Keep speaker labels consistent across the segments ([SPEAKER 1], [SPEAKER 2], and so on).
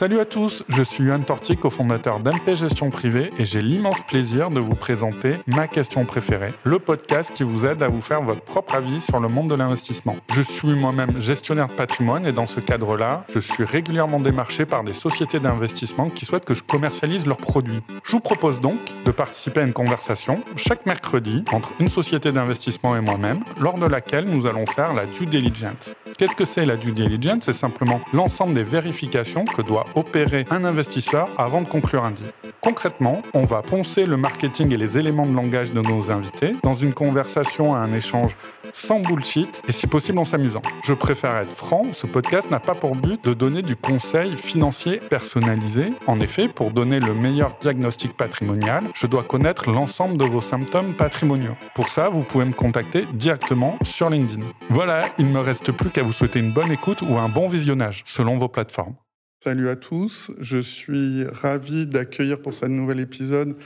[SPEAKER 1] Salut à tous, je suis Yohan Torti, cofondateur d'MP Gestion Privée et j'ai l'immense plaisir de vous présenter ma question préférée, le podcast qui vous aide à vous faire votre propre avis sur le monde de l'investissement. Je suis moi-même gestionnaire de patrimoine et dans ce cadre-là, je suis régulièrement démarché par des sociétés d'investissement qui souhaitent que je commercialise leurs produits. Je vous propose donc de participer à une conversation chaque mercredi entre une société d'investissement et moi-même, lors de laquelle nous allons faire la due diligence. Qu'est-ce que c'est la due diligence? C'est simplement l'ensemble des vérifications que doit opérer un investisseur avant de conclure un deal. Concrètement, on va poncer le marketing et les éléments de langage de nos invités dans une conversation à un échange sans bullshit et si possible en s'amusant. Je préfère être franc, ce podcast n'a pas pour but de donner du conseil financier personnalisé. En effet, pour donner le meilleur diagnostic patrimonial, je dois connaître l'ensemble de vos symptômes patrimoniaux. Pour ça, vous pouvez me contacter directement sur LinkedIn. Voilà, il ne me reste plus qu'à vous souhaiter une bonne écoute ou un bon visionnage selon vos plateformes. Salut à tous, je suis ravi d'accueillir pour ce nouvel épisode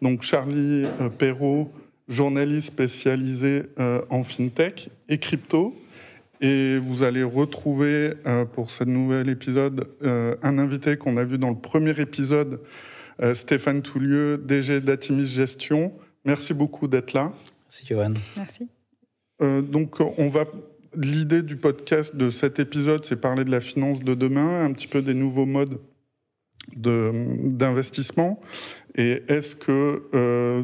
[SPEAKER 1] donc Charlie euh, Perrault, journaliste spécialisé euh, en fintech et crypto. Et vous allez retrouver euh, pour ce nouvel épisode un invité qu'on a vu dans le premier épisode, Stéphane Toulieu, DG d'Atimis Gestion. Merci beaucoup d'être là.
[SPEAKER 2] Merci Johan.
[SPEAKER 3] Merci.
[SPEAKER 1] donc on va L'idée du podcast de cet épisode, c'est parler de la finance de demain, un petit peu des nouveaux modes d'investissement. Et est-ce que euh,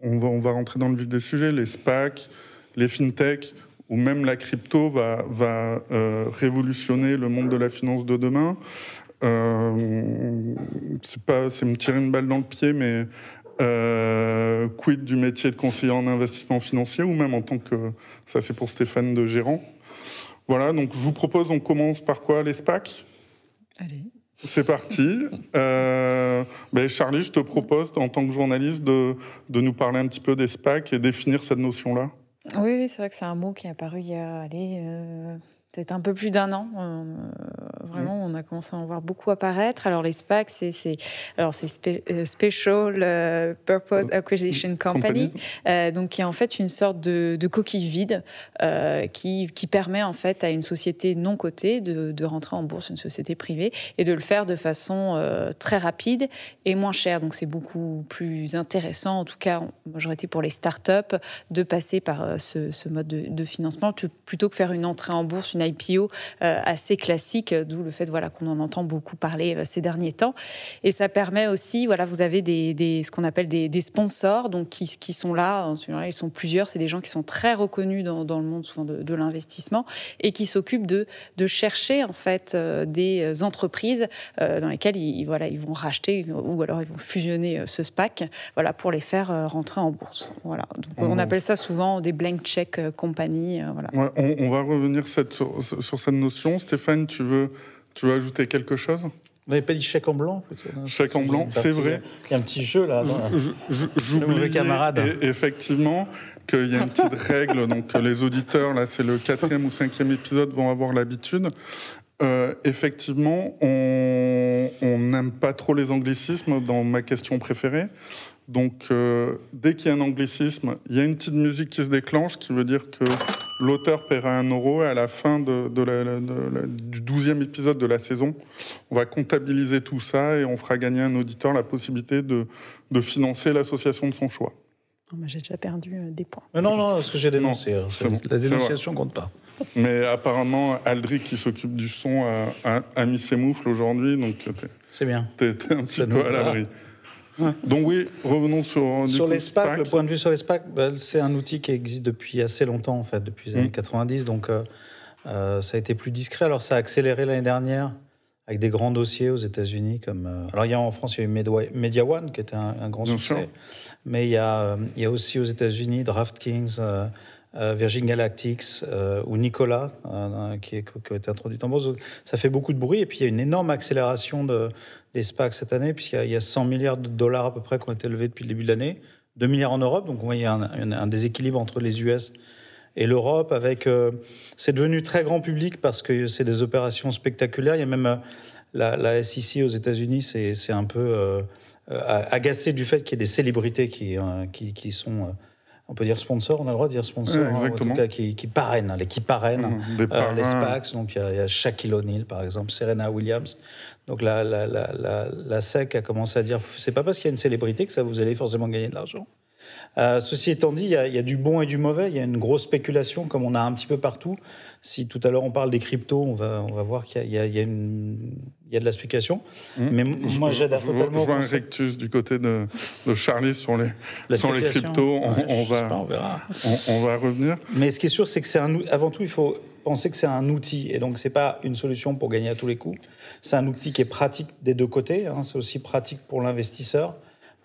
[SPEAKER 1] on, va, on rentrer dans le vif des sujets, les SPAC, les fintech ou même la crypto va, va euh, révolutionner le monde de la finance de demain? Euh, c'est pas, c'est me tirer une balle dans le pied, mais euh, quid du métier de conseiller en investissement financier ou même en tant que, ça c'est pour Stéphane de gérant. Voilà, donc je vous propose, on commence par quoi Les SPAC?
[SPEAKER 3] Allez.
[SPEAKER 1] C'est parti. Euh, ben Charlie, je te propose, en tant que journaliste, de, de, nous parler un petit peu des SPAC et définir cette notion-là.
[SPEAKER 3] Oui, oui c'est vrai que c'est un mot qui est apparu il y a allez, euh, peut-être un peu plus d'un an. Euh, vraiment, on a commencé à en voir beaucoup apparaître. Alors les SPAC, c'est alors c'est euh, Special euh, Purpose Acquisition Company, donc qui est en fait une sorte de, de coquille vide qui, qui, permet en fait à une société non cotée de, de, rentrer en bourse, une société privée, et de le faire de façon très rapide et moins chère. Donc c'est beaucoup plus intéressant, en tout cas en majorité pour les startups, de passer par ce, ce mode de, de financement plutôt que faire une entrée en bourse, une IPO euh, assez classique, d'où le fait voilà, qu'on en entend beaucoup parler euh, ces derniers temps. Et ça permet aussi, voilà, vous avez des, ce qu'on appelle des, sponsors donc qui, qui, sont là, ils sont plusieurs, c'est des gens qui sont très reconnus dans, dans le monde souvent de, l'investissement et qui s'occupent de, de chercher en fait euh, des entreprises dans lesquelles ils, voilà, ils vont racheter ou alors ils vont fusionner ce SPAC voilà, pour les faire rentrer en bourse. Voilà. Donc, on appelle ça souvent des blank check compagnies. Voilà.
[SPEAKER 1] on, on, va revenir cette, sur, cette notion. Stéphane, tu veux, tu veux ajouter quelque chose?
[SPEAKER 2] Vous n'avez pas dit chèque en blanc
[SPEAKER 1] Chèque en blanc, c'est vrai.
[SPEAKER 2] Il y a un petit jeu là.
[SPEAKER 1] J'oublie camarade. Effectivement, qu'il y a une petite règle. Donc les auditeurs, là, c'est le quatrième ou cinquième épisode, vont avoir l'habitude. Euh, effectivement, on n'aime pas trop les anglicismes dans ma question préférée. Donc, euh, dès qu'il y a un anglicisme, il y a une petite musique qui se déclenche qui veut dire que l'auteur paiera un euro et à la fin de, du douzième épisode de la saison, on va comptabiliser tout ça et on fera gagner à un auditeur la possibilité de, financer l'association de son choix.
[SPEAKER 3] J'ai déjà perdu euh, des points.
[SPEAKER 2] non, non, ce que j'ai dénoncé, hein, la dénonciation compte pas.
[SPEAKER 1] Mais apparemment, Aldric, qui s'occupe du son, a, mis ses moufles aujourd'hui, donc
[SPEAKER 2] c'est bien.
[SPEAKER 1] T'es un petit peu à l'abri. Donc oui, revenons sur
[SPEAKER 2] sur les SPAC, Le point de vue sur les SPAC, bah, c'est un outil qui existe depuis assez longtemps en fait, depuis les années 90. Mm. Donc euh, euh, ça a été plus discret. Alors ça a accéléré l'année dernière avec des grands dossiers aux États-Unis comme. Euh, alors il y a en France, il y a eu Media One qui était un, grand succès, mais il y a il y a aussi aux États-Unis DraftKings. Virgin Galactics ou Nicolas, qui, est, qui, a été introduit en bourse. Ça fait beaucoup de bruit et puis il y a une énorme accélération de, des SPAC cette année, puisqu'il y, a 100 milliards de dollars à peu près qui ont été levés depuis le début de l'année, 2 milliards en Europe, donc il y a un, déséquilibre entre les US et l'Europe. Avec, euh, c'est devenu très grand public parce que c'est des opérations spectaculaires. Il y a même euh, la, SEC aux États-Unis, c'est un peu euh, agacé du fait qu'il y ait des célébrités qui, qui, qui sont on peut dire sponsor, on a le droit de dire sponsor, hein, en tout cas qui, qui parraine, les qui parrainent mmh, euh, les SPACs. Donc il y, a, Shaquille O'Neal par exemple, Serena Williams. Donc la, la, la, la, SEC a commencé à dire c'est pas parce qu'il y a une célébrité que ça vous allez forcément gagner de l'argent. Euh, ceci étant dit, il y, a, il y, a, du bon et du mauvais. Il y a une grosse spéculation, comme on a un petit peu partout. Si tout à l'heure on parle des cryptos, on va, on va voir qu'il y, y, y, a de la spéculation.
[SPEAKER 1] Mmh. Mais moi, j'adhère totalement. Je vois un rectus du côté de, de Charlie sur les, sur les cryptos. On, on va, pas, on, verra. On, va revenir.
[SPEAKER 2] Mais ce qui est sûr, c'est que c'est un, avant tout, il faut penser que c'est un outil. Et donc, c'est pas une solution pour gagner à tous les coups. C'est un outil qui est pratique des deux côtés. Hein. C'est aussi pratique pour l'investisseur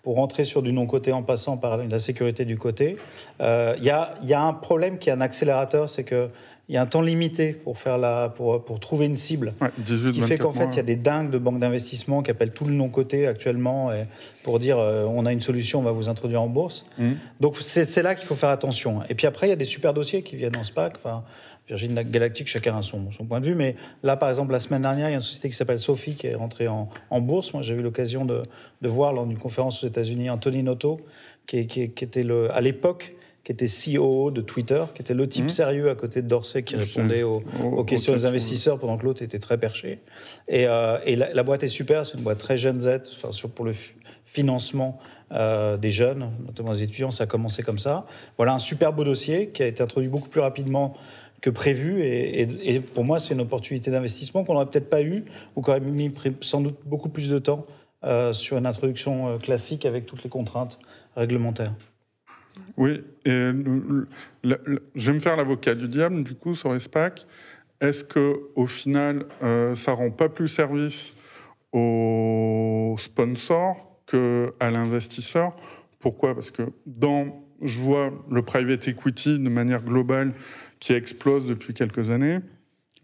[SPEAKER 2] pour rentrer sur du non-côté en passant par la sécurité du côté. Il euh, y, a, y, a, un problème qui est un accélérateur, c'est que il y a un temps limité pour, faire la, pour, pour trouver une cible. ce qui fait qu'en fait, il y a des dingues de banques d'investissement qui appellent tout le non-côté actuellement et pour dire euh, on a une solution, on va vous introduire en bourse. Mmh. Donc c'est là qu'il faut faire attention. Et puis après, il y a des super dossiers qui viennent en SPAC. Enfin, Virgin Galactique, chacun a son, son, point de vue. Mais là, par exemple, la semaine dernière, il y a une société qui s'appelle Sophie qui est rentrée en, en bourse. Moi, j'ai eu l'occasion de, de, voir lors d'une conférence aux États-Unis Anthony Noto, qui, qui, qui était le, à l'époque qui était CEO de Twitter, qui était le type mmh. sérieux à côté de Dorsey qui répondait aux, questions des investisseurs pendant que l'autre était très perché. Et, euh, et la, boîte est super, c'est une boîte très Gen Z, enfin, sur, pour le financement euh, des jeunes, notamment des étudiants, ça a commencé comme ça. Voilà un super beau dossier qui a été introduit beaucoup plus rapidement que prévu. Et, pour moi, c'est une opportunité d'investissement qu'on n'aurait peut-être pas eu ou qu'on aurait mis sans doute beaucoup plus de temps euh, sur une introduction euh, classique avec toutes les contraintes réglementaires.
[SPEAKER 1] Oui, et je vais me faire l'avocat du diable, du coup, sur les. Est-ce que au final, euh, ça rend pas plus service au sponsor qu'à l'investisseur? Pourquoi? Parce que dans, je vois le private equity de manière globale qui explose depuis quelques années.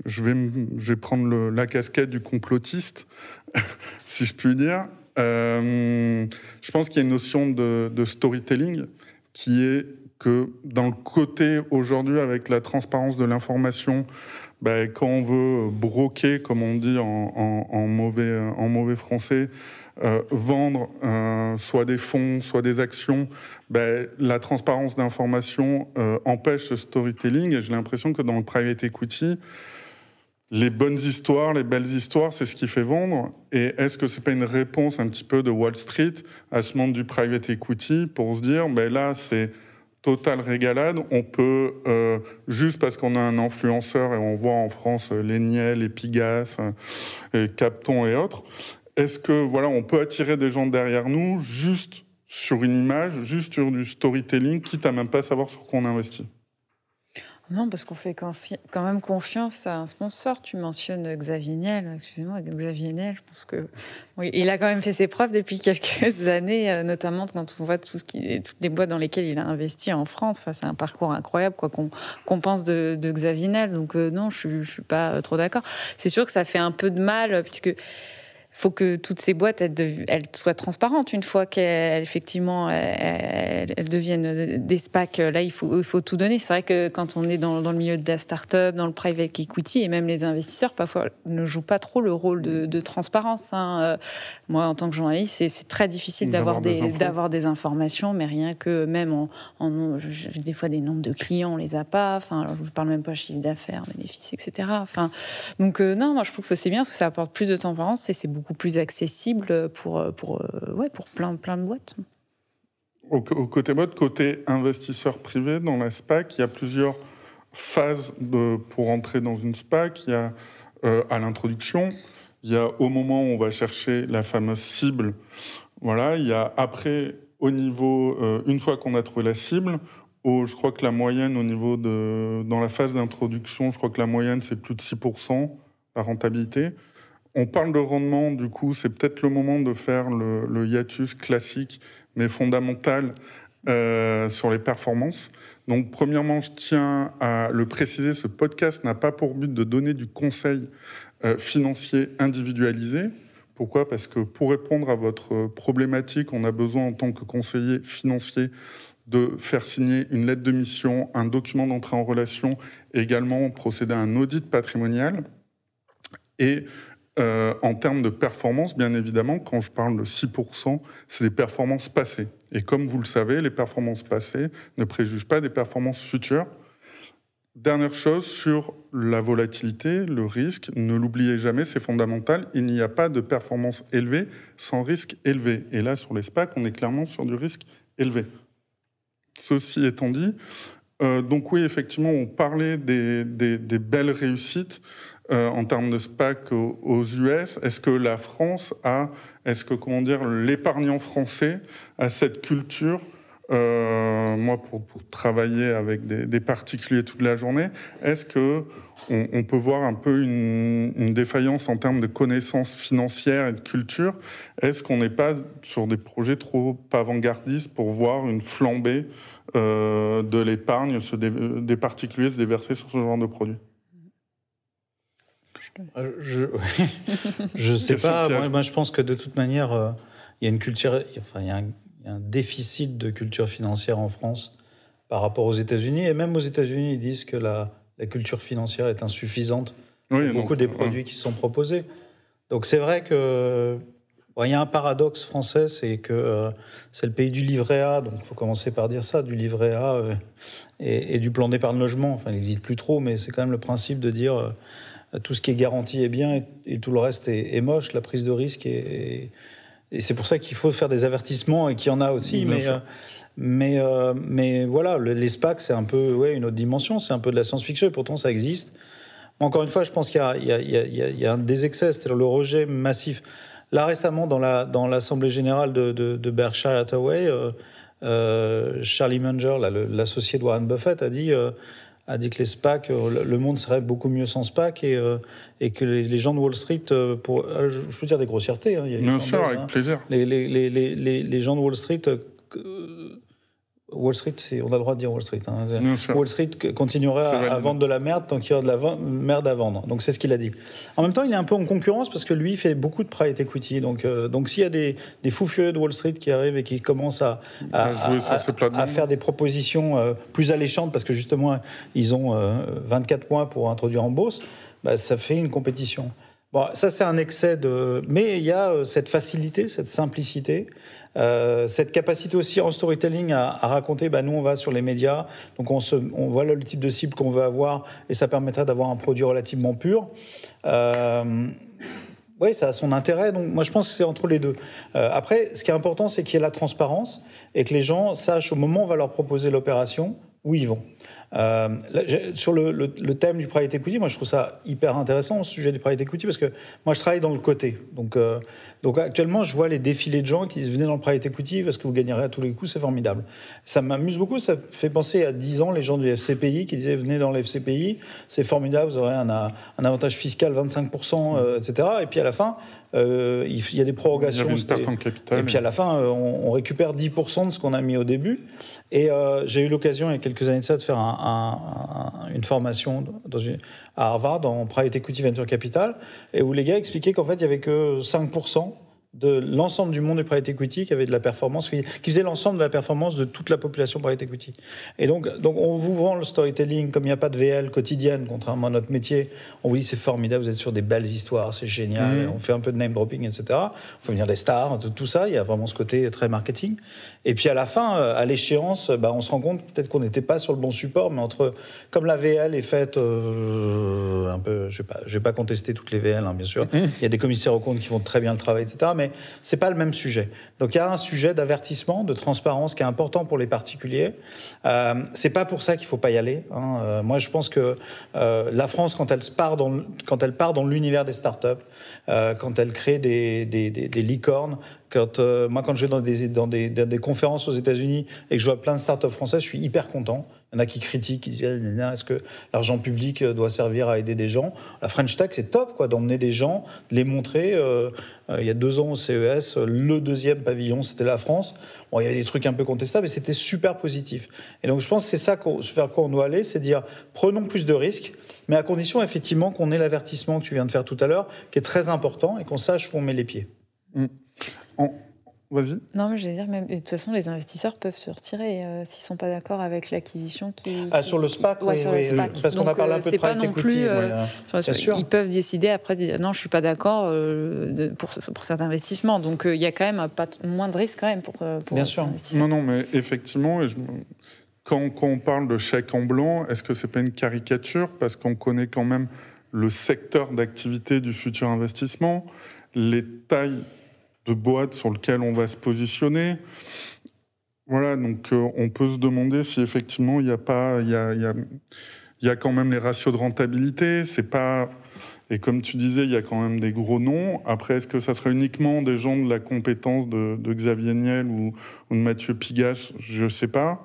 [SPEAKER 1] Je vais, prendre la casquette du complotiste, si je puis dire. Euh, je pense qu'il y a une notion de, storytelling qui est que dans le côté aujourd'hui, avec la transparence de l'information, ben, quand on veut broquer, comme on dit en, mauvais, en mauvais français, euh, vendre euh, soit des fonds, soit des actions, ben, la transparence d'information euh, empêche ce storytelling. Et j'ai l'impression que dans le private equity, les bonnes histoires, les belles histoires, c'est ce qui fait vendre. Et est-ce que c'est pas une réponse un petit peu de Wall Street à ce monde du private equity pour se dire, ben là, c'est total régalade. On peut, juste parce qu'on a un influenceur et on voit en France les Niel, les Pigas, euh, et Capton et autres, est-ce que voilà, on peut attirer des gens derrière nous juste sur une image, juste sur du storytelling, quitte à même pas savoir sur quoi on investit?
[SPEAKER 3] Non, parce qu'on fait quand même confiance à un sponsor. Tu mentionnes Xavier Niel. Excusez-moi, Xavier Niel, je pense que oui, il a quand même fait ses preuves depuis quelques années, euh, notamment quand on voit tout ce qui, toutes les boîtes dans lesquelles il a investi en France. Enfin, c'est un parcours incroyable, quoi qu'on pense de, Xavier Niel. Donc euh, non, je, je suis pas trop d'accord. C'est sûr que ça fait un peu de mal, puisque faut que toutes ces boîtes elles, elles soient transparentes une fois qu'elles effectivement elles, deviennent des SPAC. Là, il faut, il faut tout donner. C'est vrai que quand on est dans, dans, le milieu de la start-up, dans le private equity et même les investisseurs, parfois ne jouent pas trop le rôle de, de transparence. Hein. Euh, moi, en tant que journaliste, c'est très difficile d'avoir des, d'avoir des, informations, mais rien que même en, en des fois des nombres de clients, on les a pas. Enfin, je ne parle même pas chiffre d'affaires, bénéfices, etc. Enfin, donc euh, non, moi je trouve que c'est bien parce que ça apporte plus de transparence et c'est beaucoup plus accessible pour, pour, euh, ouais, pour plein, plein de boîtes.
[SPEAKER 1] Au, côté boîte, côté investisseur privé, dans la SPAC, il y a plusieurs phases pour entrer dans une SPAC. Il y a euh, à l'introduction, il y a au moment où on va chercher la fameuse cible. Voilà, il y a après, au niveau, euh, une fois qu'on a trouvé la cible, je crois que la moyenne au niveau de, dans la phase d'introduction, je crois que la moyenne c'est plus de 6%, la rentabilité. On parle de rendement, du coup, c'est peut-être le moment de faire le, hiatus classique, mais fondamental euh, sur les performances. Donc, premièrement, je tiens à le préciser, ce podcast n'a pas pour but de donner du conseil euh, financier individualisé. Pourquoi? Parce que pour répondre à votre problématique, on a besoin en tant que conseiller financier de faire signer une lettre de mission, un document d'entrée en relation, également procéder à un audit patrimonial. Et Euh, en termes de performance, bien évidemment, quand je parle de 6%, c'est des performances passées. Et comme vous le savez, les performances passées ne préjugent pas des performances futures. Dernière chose sur la volatilité, le risque, ne l'oubliez jamais, c'est fondamental. Il n'y a pas de performance élevée sans risque élevé. Et là, sur les SPAC, on est clairement sur du risque élevé. Ceci étant dit, euh, donc oui, effectivement, on parlait des, belles réussites euh, en termes de SPAC aux, US. Est-ce que la France a, est-ce que comment dire, l'épargnant français a cette culture euh, moi, pour, travailler avec des, particuliers toute la journée, est-ce que on, peut voir un peu une, défaillance en termes de connaissances financières et de culture? Est-ce qu'on n'est pas sur des projets trop avant-gardistes pour voir une flambée euh, de l'épargne des particuliers se déverser sur ce genre de produits
[SPEAKER 2] Je ne sais pas. Moi, je pense que de toute manière, euh, il y a une culture, enfin, il y a un il y a un déficit de culture financière en France par rapport aux États-Unis. Et même aux États-Unis, ils disent que la, culture financière est insuffisante pour beaucoup des produits qui sont proposés. Donc c'est vrai que il y a un paradoxe français, c'est que euh, c'est le pays du livret A, donc il faut commencer par dire ça, du livret A euh, et, du plan d'épargne logement. Enfin, il n'existe plus trop, mais c'est quand même le principe de dire euh, tout ce qui est garanti est bien et, tout le reste est, moche. La prise de risque est, et c'est pour ça qu'il faut faire des avertissements et qu'il y en a aussi. mais, euh, mais, euh, mais voilà, les SPAC, c'est un peu ouais, une autre dimension, c'est un peu de la science-fiction et pourtant ça existe. Encore une fois, je pense qu'il y, y, a un des excès, c'est-à-dire le rejet massif. Là, récemment, dans l'Assemblée la, dans générale de, de, Berkshire Hathaway, euh, Charlie Munger, l'associé de Warren Buffett, a dit a dit que les SPAC, euh, le monde serait beaucoup mieux sans SPAC et, euh, et que les, gens de Wall Street, euh, pour, je peux dire des grossièretés. Hein,
[SPEAKER 1] Bien sûr, avec hein. plaisir.
[SPEAKER 2] Les, les, les, gens de Wall Street Wall Street, on a le droit de dire Wall Street. Hein. Wall Street continuerait à, vendre de la merde tant qu'il y a de la merde à vendre. Donc c'est ce qu'il a dit. En même temps, il est un peu en concurrence parce que lui il fait beaucoup de private equity. Donc, euh, donc s'il y a des, des fous furieux de Wall Street qui arrivent et qui commencent à, à, faire des propositions euh, plus alléchantes parce que justement ils ont 24 euh, mois pour introduire en bourse, bah, ça fait une compétition. Bon, ça c'est un excès de. Mais il y a cette facilité, cette simplicité. Euh, cette capacité aussi en storytelling à, raconter, bah, nous on va sur les médias, donc on, voit le type de cible qu'on veut avoir et ça permettrait d'avoir un produit relativement pur. Euh, oui, ça a son intérêt. Donc, moi, je pense que c'est entre les deux. Euh, après, ce qui est important, c'est qu'il y ait la transparence et que les gens sachent au moment où on va leur proposer l'opération où ils vont. Euh, sur le, thème du private equity, moi je trouve ça hyper intéressant, au sujet du private equity, parce que moi je travaille dans le côté. Donc, euh, actuellement, je vois les défilés de gens qui disent venez dans le private equity parce que vous gagnerez à tous les coups, c'est formidable. Ça m'amuse beaucoup, ça fait penser à 10 ans les gens du FCPI qui disaient venez dans le FCPI, c'est formidable, vous aurez un, un avantage fiscal 25%, euh, etc. Et puis à la fin, euh, il y a des prorogations.
[SPEAKER 1] Il y en capital.
[SPEAKER 2] Et puis à la fin, euh, on, récupère 10% de ce qu'on a mis au début. Et euh, j'ai eu l'occasion, il y a quelques années de ça, de faire une formation dans une, à Harvard en Private Equity Venture Capital, et où les gars expliquaient qu'en fait, il n'y avait que 5% de l'ensemble du monde du private equity qui avait de la performance, qui faisait l'ensemble de la performance de toute la population private equity. Et donc, donc on vous vend le storytelling comme il n'y a pas de VL quotidienne, contrairement à notre métier. On vous dit c'est formidable, vous êtes sur des belles histoires, c'est génial, mmh. on fait un peu de name dropping, etc. Il faut venir des stars, tout ça, il y a vraiment ce côté très marketing. Et puis à la fin, euh, à l'échéance, bah, on se rend compte peut-être qu'on n'était pas sur le bon support, mais entre comme la VL est faite euh, un peu, je ne vais, vais, pas contester toutes les VL, hein, bien sûr. Il y a des commissaires aux comptes qui font très bien le travail, etc. Mais c'est pas le même sujet. Donc il y a un sujet d'avertissement, de transparence qui est important pour les particuliers. Euh, c'est pas pour ça qu'il faut pas y aller. Hein. Euh, moi, je pense que la France, quand elle part dans, quand elle part dans l'univers des startups, quand elle crée des, des, des licornes, quand, euh, moi, quand je vais dans des, conférences aux États-Unis et que je vois plein de startups françaises, je suis hyper content. Il y en a qui critiquent, qui disent ah, est-ce que l'argent public euh, doit servir à aider des gens? La French Tech, c'est top, quoi, d'emmener des gens, de les montrer. Euh, il y a deux ans au CES, le deuxième pavillon, c'était la France. Bon, il y avait des trucs un peu contestables, mais c'était super positif. Et donc, je pense que c'est ça vers quoi on doit aller, c'est dire prenons plus de risques, mais à condition effectivement qu'on ait l'avertissement que tu viens de faire tout à l'heure, qui est très important, et qu'on sache où on met les pieds.
[SPEAKER 1] Mm Vas-y.
[SPEAKER 3] Non, mais je vais dire, même, de toute façon, les investisseurs peuvent se retirer euh, s'ils ne sont pas d'accord avec l'acquisition qui.
[SPEAKER 2] Ah, sur le SPAC,
[SPEAKER 3] ouais,
[SPEAKER 2] oui,
[SPEAKER 3] sur
[SPEAKER 2] oui,
[SPEAKER 3] le SPAC.
[SPEAKER 2] Parce qu'on a parlé
[SPEAKER 3] euh,
[SPEAKER 2] un peu de
[SPEAKER 3] pas non plus, euh,
[SPEAKER 2] ouais.
[SPEAKER 3] Ils peuvent décider après, dire, non, je ne suis pas d'accord euh, de- pour, pour cet investissement. Donc, euh, il y a quand même un pas, moins de risques quand même pour, pour
[SPEAKER 2] Bien sûr.
[SPEAKER 1] Non, non, mais effectivement, et je me- quand, quand on parle de chèque en blanc, est-ce que c'est pas une caricature? Parce qu'on connaît quand même le secteur d'activité du futur investissement, les tailles de boîtes sur lesquelles on va se positionner. Voilà, donc euh, on peut se demander si effectivement il n'y a pas, il y a, y a- y a quand même les ratios de rentabilité. C'est pas et comme tu disais, il y a quand même des gros noms. Après, est-ce que ça serait uniquement des gens de la compétence de, de Xavier Niel ou, ou de Mathieu Pigasse? Je ne sais pas.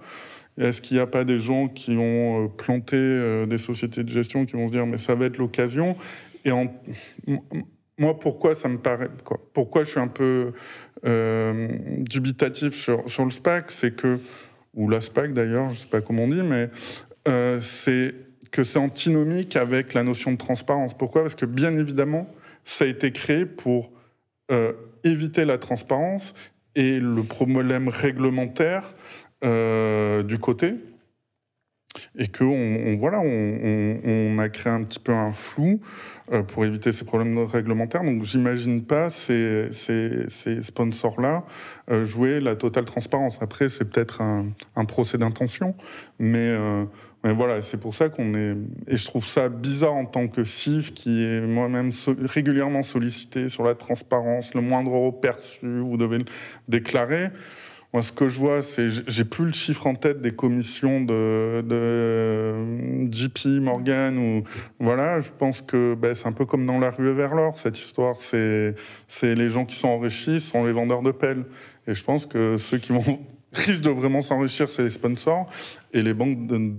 [SPEAKER 1] Est-ce qu'il n'y a pas des gens qui ont euh, planté euh, des sociétés de gestion qui vont se dire mais ça va être l'occasion? Et en- moi, pourquoi ça me paraît quoi Pourquoi je suis un peu euh, dubitatif sur, sur le SPAC C'est que ou la SPAC d'ailleurs, je ne sais pas comment on dit, mais euh, c'est que c'est antinomique avec la notion de transparence. Pourquoi? Parce que bien évidemment, ça a été créé pour euh, éviter la transparence et le problème réglementaire du côté. Et que on, on- voilà, on, on- a créé un petit peu un flou euh, pour éviter ces problèmes réglementaires. Donc j'imagine pas ces, ces, ces sponsors-là euh, jouer la totale transparence. Après, c'est peut-être un, un procès d'intention, mais euh, mais voilà, c'est pour ça qu'on est. Et je trouve ça bizarre en tant que CIF, qui est moi-même régulièrement sollicité sur la transparence, le moindre euro perçu, vous devez le déclarer. Moi, ce que je vois, c'est. J'ai plus le chiffre en tête des commissions de, de JP Morgan ou. Voilà, je pense que ben, c'est un peu comme dans la rue vers l'or, cette histoire. C'est c'est les gens qui sont enrichis sont les vendeurs de pelles. Et je pense que ceux qui vont risquent de vraiment s'enrichir, c'est les sponsors et les banques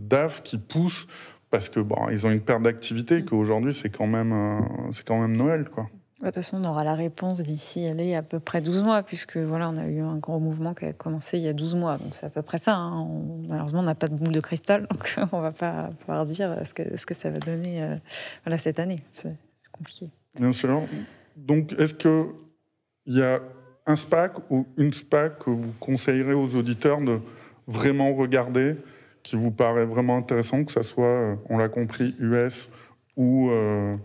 [SPEAKER 1] DAF qui poussent parce que bon, ils ont une perte d'activité qu'aujourd'hui c'est quand même euh, c'est quand même Noël quoi.
[SPEAKER 3] De toute façon, on aura la réponse d'ici allez, à peu près 12 mois, puisque voilà, on a eu un gros mouvement qui a commencé il y a 12 mois. Donc c'est à peu près ça. hein. Malheureusement, on n'a pas de boule de cristal, donc on va pas pouvoir dire ce que, ce que ça va donner euh, voilà, cette année. C'est compliqué.
[SPEAKER 1] Bien sûr. Donc est-ce que il y a un SPAC ou une SPAC que vous conseillerez aux auditeurs de vraiment regarder, qui vous paraît vraiment intéressant, que ça soit, euh, on l'a compris, US ou euh,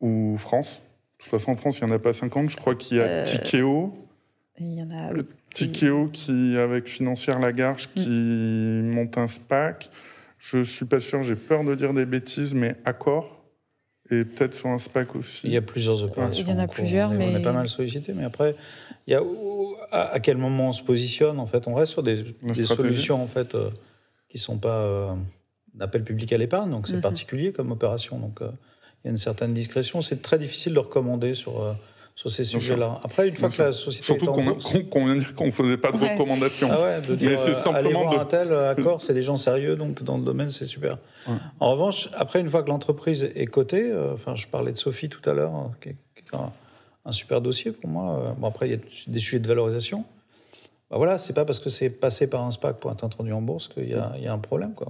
[SPEAKER 1] ou France? De toute façon, en France, il n'y en a pas 50. Je crois qu'il y a
[SPEAKER 3] Euh,
[SPEAKER 1] Tikeo.
[SPEAKER 3] Il y en a.
[SPEAKER 1] Le Tikeo qui, avec Financière Lagarche, qui monte un SPAC. Je suis pas sûr, j'ai peur de dire des bêtises, mais Accor. Et peut-être sur un SPAC aussi.
[SPEAKER 2] Il y a plusieurs opérations.
[SPEAKER 3] Il y en a plusieurs,
[SPEAKER 2] on est, on
[SPEAKER 3] mais-
[SPEAKER 2] est pas mal sollicité. Mais après, il y a où- à, à quel moment on se positionne En fait, on reste sur des, solutions en fait euh, qui sont pas euh, d'appel public à l'épargne, donc c'est
[SPEAKER 3] Mhm.
[SPEAKER 2] particulier comme opération. Donc euh, il y a une certaine discrétion. C'est très difficile de recommander sur euh, sur ces sujets-là. Après, une fois
[SPEAKER 1] Bien
[SPEAKER 2] que la société
[SPEAKER 1] Surtout
[SPEAKER 2] est en
[SPEAKER 1] qu'on
[SPEAKER 2] bourse-
[SPEAKER 1] qu'on- qu'on vient de dire qu'on ne faisait pas de
[SPEAKER 3] Ouais.
[SPEAKER 1] recommandations.
[SPEAKER 2] ah ouais, de dire,
[SPEAKER 1] Mais c'est
[SPEAKER 2] euh,
[SPEAKER 1] simplement
[SPEAKER 2] allez voir
[SPEAKER 1] de-
[SPEAKER 2] un tel accord, c'est des gens sérieux, donc dans le domaine, c'est super.
[SPEAKER 1] Ouais.
[SPEAKER 2] En revanche, après, une fois que l'entreprise est cotée, euh, enfin, je parlais de Sophie tout à l'heure, euh, qui est, un, un super dossier pour moi. euh, bon, après, il y a des sujets de valorisation. Bah voilà, c'est pas parce que c'est passé par un SPAC pour être introduit en bourse qu'il y, a- il y a un problème. Quoi.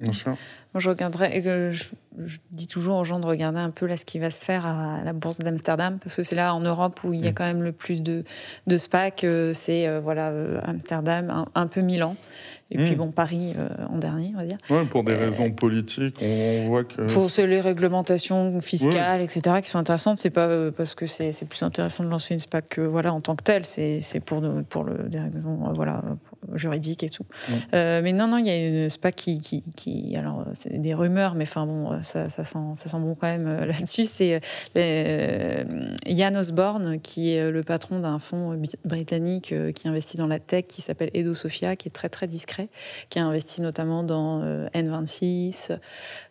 [SPEAKER 1] Bien sûr.
[SPEAKER 3] Moi, je que je, je dis toujours aux gens de regarder un peu là ce qui va se faire à la bourse d'Amsterdam, parce que c'est là en Europe où il y a quand même le plus de, de SPAC. euh, C'est euh, voilà euh, Amsterdam, un, un peu Milan, et puis
[SPEAKER 1] Mm.
[SPEAKER 3] bon Paris euh, en dernier, on va dire.
[SPEAKER 1] Ouais, pour des raisons politiques, on, on voit que.
[SPEAKER 3] Pour les réglementations fiscales, etc., qui sont intéressantes. C'est pas parce que c'est plus intéressant de lancer une SPAC que voilà en tant que tel. C'est pour pour le des raisons voilà juridiques et tout. Euh, mais non non, il y a une SPAC qui qui, qui alors c'est des rumeurs, mais enfin bon, ça, ça sent ça sent bon quand même euh, là-dessus. C'est euh, les- euh, Osborne qui est le patron d'un fonds britannique qui investit dans la tech qui s'appelle Edo Sophia, qui est très très discret, qui a investi notamment dans euh, N26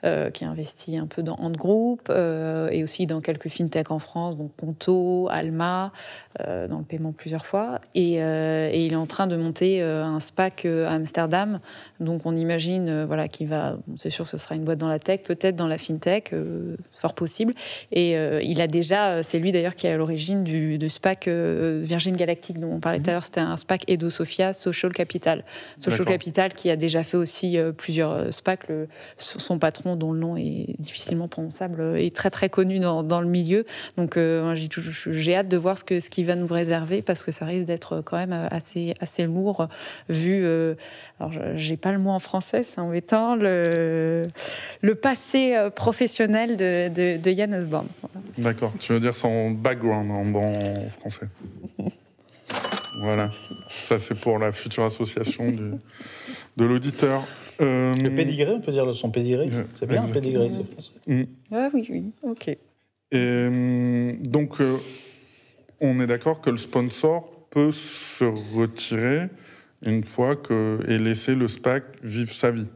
[SPEAKER 3] euh, qui a investi un peu dans Ant Group et aussi dans quelques fintech en France, donc Conto, Alma, dans le paiement plusieurs fois. Et, et il est en train de monter un SPAC à Amsterdam. Donc on imagine voilà, qu'il va, c'est sûr, ce sera une boîte dans la tech, peut-être dans la fintech, fort possible. Et il a déjà, c'est lui d'ailleurs qui est à l'origine du, SPAC Virgin Galactic dont on parlait tout à l'heure. C'était un SPAC Edo Sophia Social Capital. Social Capital qui a déjà fait aussi plusieurs SPAC. Le, son patron, dont le nom est difficilement prononçable, est très très connu dans, dans le milieu. Donc j'ai hâte de voir ce que ce qu'il va nous réserver parce que ça risque d'être quand même assez assez lourd vu. Euh, alors j'ai pas le mot en français, c'est embêtant. Le le passé euh, professionnel de, de, de Yann Osborne.
[SPEAKER 1] D'accord. Tu veux dire son background en bon français. Voilà. Ça c'est pour la future association du, de l'auditeur.
[SPEAKER 2] Euh, le pédigré, on peut dire son pédigré. C'est bien un pédigré, c'est français.
[SPEAKER 3] Mm. Ah oui, oui, ok.
[SPEAKER 1] Et donc, euh, on est d'accord que le sponsor peut se retirer une fois que et laisser le SPAC vivre sa vie.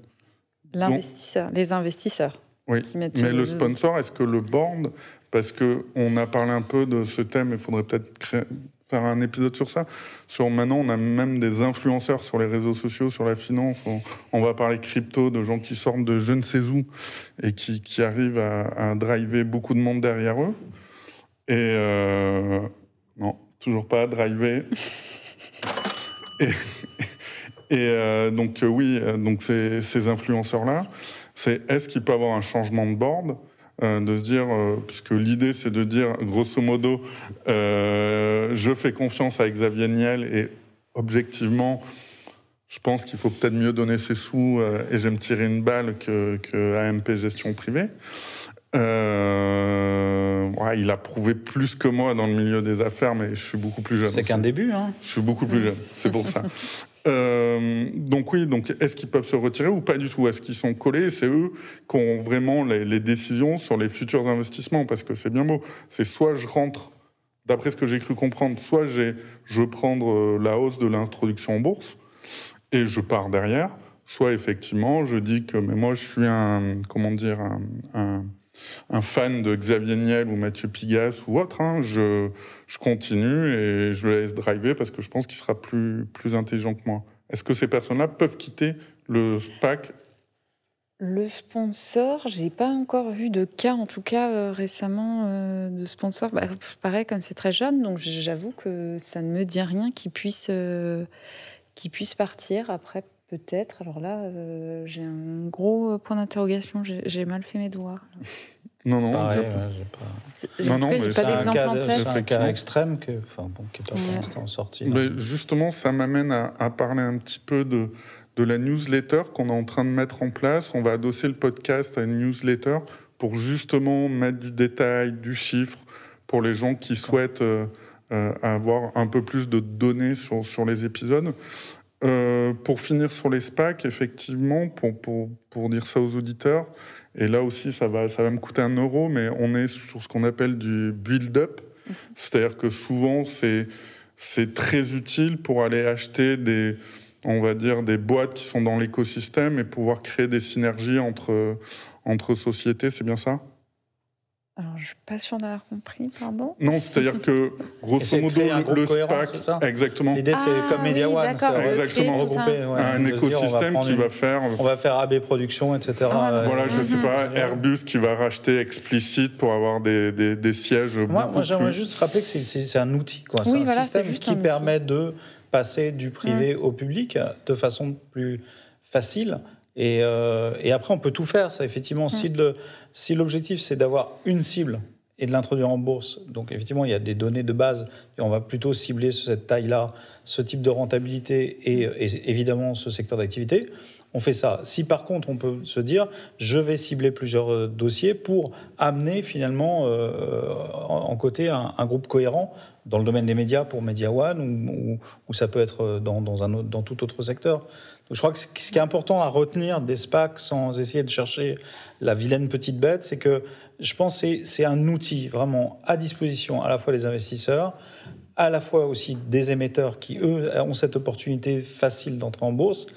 [SPEAKER 3] L'investisseur, les investisseurs.
[SPEAKER 1] Oui. mais le sponsor, est-ce que le board, parce que on a parlé un peu de ce thème, il faudrait peut-être créer, faire un épisode sur ça. Sur maintenant, on a même des influenceurs sur les réseaux sociaux, sur la finance. On, va parler crypto, de gens qui sortent de je ne sais où et qui, qui arrivent à, driver beaucoup de monde derrière eux. Et euh, non, toujours pas driver. et, et euh, donc euh, oui, donc ces, ces influenceurs-là, c'est est-ce qu'il peut avoir un changement de board euh, de se dire, euh, puisque l'idée c'est de dire, grosso modo, euh, je fais confiance à Xavier Niel et objectivement, je pense qu'il faut peut-être mieux donner ses sous et j'aime tirer une balle que, que AMP Gestion Privée. Ouais, il a prouvé plus que moi dans le milieu des affaires, mais je suis beaucoup plus jeune.
[SPEAKER 2] C'est qu'un début, hein
[SPEAKER 1] Je suis beaucoup plus jeune, c'est pour ça. Euh, donc oui, donc est-ce qu'ils peuvent se retirer ou pas du tout? Est-ce qu'ils sont collés? C'est eux qui ont vraiment les, décisions sur les futurs investissements parce que c'est bien beau. C'est soit je rentre, d'après ce que j'ai cru comprendre, soit j'ai, je prendre euh, la hausse de l'introduction en bourse et je pars derrière, soit effectivement je dis que mais moi je suis un comment dire un fan de Xavier Niel ou Mathieu Pigas ou autre, hein, je, je, continue et je le laisse driver parce que je pense qu'il sera plus, plus intelligent que moi. Est-ce que ces personnes-là peuvent quitter le SPAC?
[SPEAKER 3] Le sponsor, j'ai pas encore vu de cas, en tout cas euh, récemment, euh, de sponsor. Bah, pareil, comme c'est très jeune, donc j'avoue que ça ne me dit rien qui puisse, euh, qui puisse partir. Après, Peut-être. Alors là, euh, j'ai un gros point d'interrogation. J'ai mal fait mes devoirs.
[SPEAKER 1] Non, non,
[SPEAKER 2] Pareil,
[SPEAKER 1] ouais, pas... non, non,
[SPEAKER 3] mais pas d'exemple en tête.
[SPEAKER 2] C'est un cas extrême que, enfin, bon, qui n'est pas sorti.
[SPEAKER 1] Mais justement, ça m'amène à, à, parler un petit peu de, de la newsletter qu'on est en train de mettre en place. On va adosser le podcast à une newsletter pour justement mettre du détail, du chiffre pour les gens qui souhaitent euh, euh, avoir un peu plus de données sur, sur les épisodes. Euh, pour finir sur les SPAC, effectivement, pour, pour, pour, dire ça aux auditeurs, et là aussi ça va, ça va me coûter un euro, mais on est sur ce qu'on appelle du build-up, mhm. c'est-à-dire que souvent c'est, c'est très utile pour aller acheter des, on va dire, des boîtes qui sont dans l'écosystème et pouvoir créer des synergies entre, entre sociétés, c'est bien ça?
[SPEAKER 3] Alors, je suis pas sûre d'avoir compris, pardon.
[SPEAKER 1] Non, c'est-à-dire que, grosso modo, le SPAC. Exactement.
[SPEAKER 2] L'idée, c'est
[SPEAKER 3] ah
[SPEAKER 2] comme Media One.
[SPEAKER 1] Exactement. Regrouper, ouais, un écosystème qui va faire.
[SPEAKER 2] On va faire AB Production, etc.
[SPEAKER 1] Ah, voilà, je ne sais pas, Airbus qui va racheter Explicit pour avoir des, des, des sièges.
[SPEAKER 2] Moi, moi j'aimerais juste rappeler que c'est un outil. Quoi. Oui, un système qui permet de passer du privé mm. au public de façon plus facile. Et, euh, et, après, on peut tout faire. Ça, effectivement, si mm. Si l'objectif, c'est d'avoir une cible et de l'introduire en bourse, donc effectivement, il y a des données de base, on va plutôt cibler cette taille-là, ce type de rentabilité et, évidemment ce secteur d'activité, on fait ça. Si par contre, on peut se dire, je vais cibler plusieurs euh, dossiers pour amener finalement euh, en, côté un, groupe cohérent dans le domaine des médias pour Media One ou, ça peut être un dans tout autre secteur je crois que ce qui est important à retenir des SPAC sans essayer de chercher la vilaine petite bête, c'est que je pense que c'est un outil vraiment à disposition à la fois des investisseurs, à la fois aussi des émetteurs qui, eux, ont cette opportunité facile d'entrer en bourse.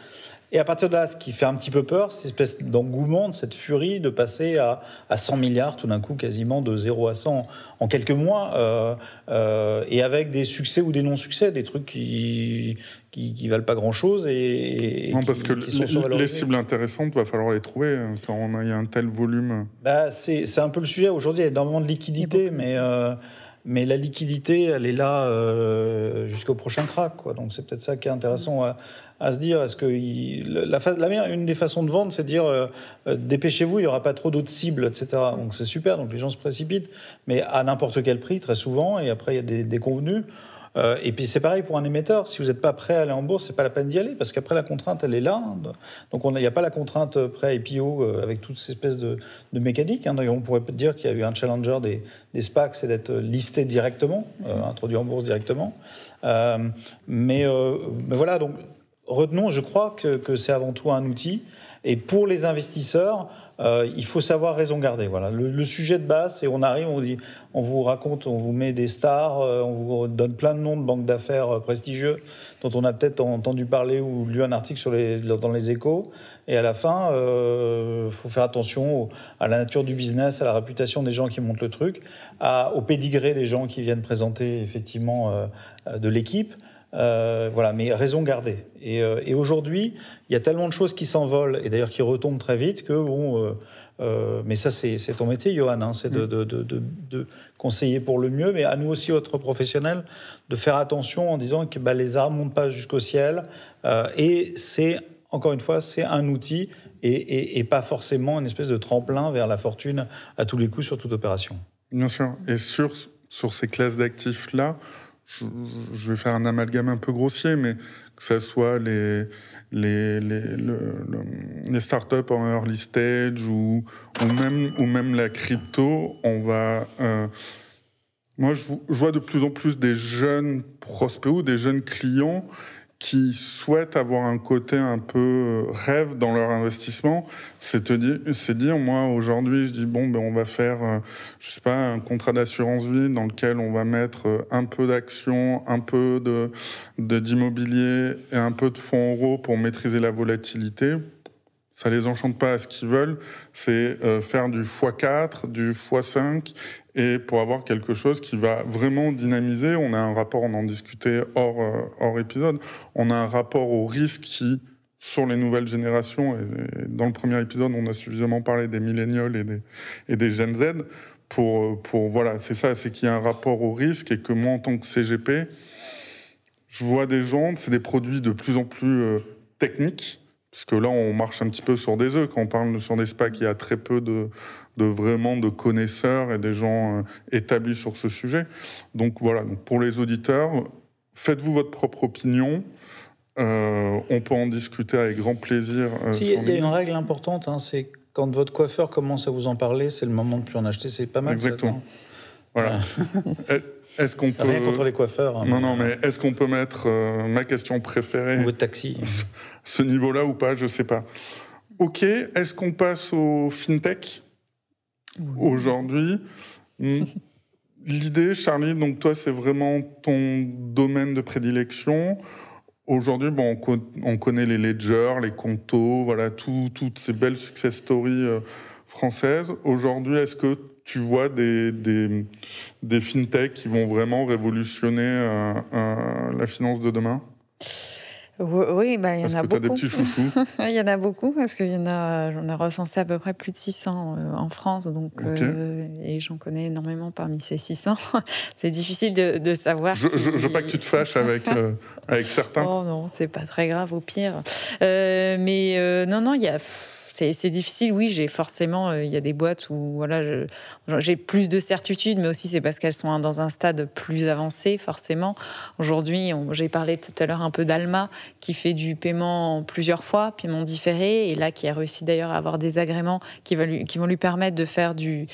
[SPEAKER 2] Et à partir de là, ce qui fait un petit peu peur, c'est cette espèce d'engouement, de cette furie de passer à, à 100 milliards tout d'un coup, quasiment de 0 à 100 en quelques mois, euh, euh, et avec des succès ou des non-succès, des trucs qui, qui, valent pas grand-chose. Et,
[SPEAKER 1] non, parce que les cibles intéressantes, va falloir les trouver hein, quand on a, y a un tel volume.
[SPEAKER 2] Bah, c'est un peu le sujet. Aujourd'hui, il y a énormément de liquidités, mais... Euh, mais la liquidité, elle est là euh, jusqu'au prochain crack. Quoi. Donc c'est peut-être ça qui est intéressant à, se dire. Est-ce que la, la, une des façons de vendre, c'est de dire euh, euh, dépêchez-vous, il n'y aura pas trop d'autres cibles, etc. Donc c'est super, donc les gens se précipitent, mais à n'importe quel prix, très souvent, et après il y a des, des convenus. Euh, et puis c'est pareil pour un émetteur. Si vous n'êtes pas prêt à aller en bourse, c'est pas la peine d'y aller parce qu'après la contrainte, elle est là. Donc il n'y a pas la contrainte pré-IPO euh, avec toutes ces espèces de, de mécaniques. Hein. On pourrait dire qu'il y a eu un challenger des, des SPAC, c'est d'être listé directement, introduit en bourse directement. mais, voilà, donc retenons, je crois que, c'est avant tout un outil. Et pour les investisseurs, euh, il faut savoir raison garder. Voilà. Le, sujet de base, c'est on arrive, on, vous raconte, on vous met des stars, euh, on vous donne plein de noms de banques d'affaires euh, prestigieux dont on a peut-être entendu parler ou lu un article dans les échos. Et à la fin, il faut faire attention à la nature du business, à la réputation des gens qui montent le truc, au pédigré des gens qui viennent présenter effectivement de l'équipe. Euh, voilà, mais raison gardée. Et, euh, et aujourd'hui, il y a tellement de choses qui s'envolent et d'ailleurs qui retombent très vite que bon. Euh, mais ça, c'est ton métier, Johan, hein, c'est de, de, de, de, conseiller pour le mieux, mais à nous aussi, autres professionnels, de faire attention en disant que bah, les armes ne montent pas jusqu'au ciel. et c'est, encore une fois, c'est un outil et, et, et, pas forcément une espèce de tremplin vers la fortune à tous les coups sur toute opération.
[SPEAKER 1] Bien sûr. Et sur, sur ces classes d'actifs-là, je, vais faire un amalgame un peu grossier, mais que ce soit les, les, les, les startups en early stage ou, ou, même, ou même la crypto, on va. Euh, moi, je, je, vois de plus en plus des jeunes prospects ou des jeunes clients qui souhaitent avoir un côté un peu euh, rêve dans leur investissement, c'est dire, dire, moi aujourd'hui, je dis bon, ben on va faire, euh, je sais pas, un contrat d'assurance vie dans lequel on va mettre euh, un peu d'actions, un peu de d'immobilier et un peu de fonds euros pour maîtriser la volatilité. Ça les enchante pas ce qu'ils veulent, c'est faire du x4, du x5 et pour avoir quelque chose qui va vraiment dynamiser, on a un rapport, on en discutait hors, euh, hors épisode, on a un rapport au risque qui, sur les nouvelles générations, et dans le premier épisode, on a suffisamment parlé des millénials et des, et des Gen Z, pour, pour voilà, c'est ça, c'est qu'il y a un rapport au risque et que moi, en tant que CGP, je vois des gens, c'est des produits de plus en plus euh, techniques, parce que là, on marche un petit peu sur des œufs. Quand on parle sur des SPAC, il y a très peu de, de vraiment de connaisseurs et des gens euh, établis sur ce sujet. Donc voilà, donc pour les auditeurs, faites-vous votre propre opinion. Euh, on peut en discuter avec grand plaisir.
[SPEAKER 2] Euh, il y a une règle importante, hein, c'est quand votre coiffeur commence à vous en parler, c'est le moment de plus en acheter. C'est pas mal.
[SPEAKER 1] Exactement. voilà. Est-ce qu'on peut...
[SPEAKER 2] Rien contre les coiffeurs.
[SPEAKER 1] Hein, non, non, mais est-ce qu'on peut mettre ma question préférée
[SPEAKER 2] Ou votre taxi.
[SPEAKER 1] Ce niveau-là ou pas, je sais pas. Ok, est-ce qu'on passe au fintech Aujourd'hui, l'idée, Charlie, donc toi, c'est vraiment ton domaine de prédilection. Aujourd'hui, bon, on, connaît les ledgers, les contos, voilà, toutes ces belles success stories euh, françaises. Aujourd'hui, est-ce que tu vois des, des, des fintechs qui vont vraiment révolutionner euh, euh, la finance de demain?
[SPEAKER 3] Oui, bah, il y en a beaucoup.
[SPEAKER 1] des petits chouchous
[SPEAKER 3] Il y en a beaucoup parce qu'il y en a, j'en ai recensé à peu près plus de 600 euh, en France, donc euh, et j'en connais énormément parmi ces 600. c'est difficile de, de savoir.
[SPEAKER 1] Je, je, veux pas que tu te fâches avec euh, avec certains.
[SPEAKER 3] Oh non, c'est pas très grave au pire. mais non, non, il y a c'est difficile. Oui, j'ai forcément, euh, il y a des boîtes où voilà, j'ai plus de certitude, mais aussi c'est parce qu'elles sont dans un stade plus avancé, forcément. Aujourd'hui, j'ai parlé tout à l'heure un peu d'Alma, qui fait du paiement plusieurs fois, paiement différé, et là qui a réussi d'ailleurs à avoir des agréments qui, vont lui, permettre de faire du,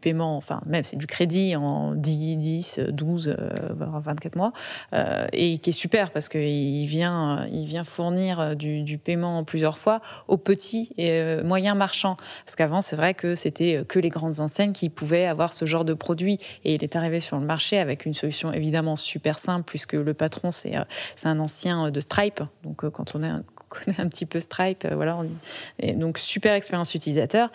[SPEAKER 3] paiement, enfin même c'est du crédit en 10, 10 12, 24 mois, euh, et qui est super parce qu'il vient, il vient fournir du paiement plusieurs fois aux petits et euh, moyens marchands. Parce qu'avant, c'est vrai que c'était euh, que les grandes enseignes qui pouvaient avoir ce genre de produit. Et il est arrivé sur le marché avec une solution évidemment super simple, puisque le patron, c'est euh, un ancien de Stripe. Donc, quand on est connaît un petit peu Stripe, voilà. et donc super expérience utilisateur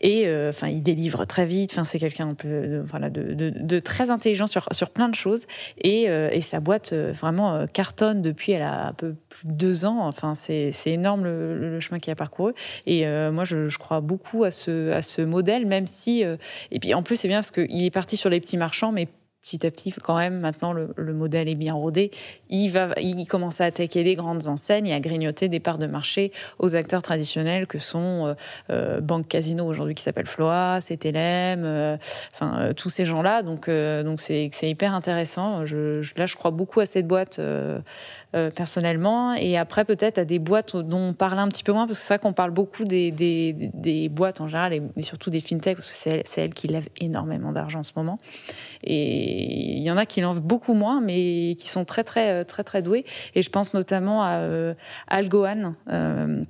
[SPEAKER 3] et enfin il délivre très vite. Enfin c'est quelqu'un un peu voilà de, très intelligent sur sur plein de choses et, et sa boîte vraiment cartonne depuis elle a un peu plus de deux ans. Enfin c'est énorme le, chemin qu'il a parcouru et moi je, je, crois beaucoup à ce à ce modèle même si et puis en plus c'est bien parce qu'il est parti sur les petits marchands mais petit à petit, quand même, maintenant, le, modèle est bien rodé. Il, va, il commence à attaquer des grandes enseignes et à grignoter des parts de marché aux acteurs traditionnels que sont euh, euh, Banque Casino aujourd'hui qui s'appelle Floa, CTLM, euh, enfin, tous ces gens-là. Donc, donc c'est, hyper intéressant. Je, là, je crois beaucoup à cette boîte. Personnellement. Et après, peut-être à des boîtes dont on parle un petit peu moins, parce que c'est vrai qu'on parle beaucoup des, des, des, boîtes en général, et, surtout des fintechs, parce que c'est, elles qui lèvent énormément d'argent en ce moment. Et il y en a qui l'envent beaucoup moins, mais qui sont très, très, très, très doués. Et je pense notamment à euh, Algoan. Euh,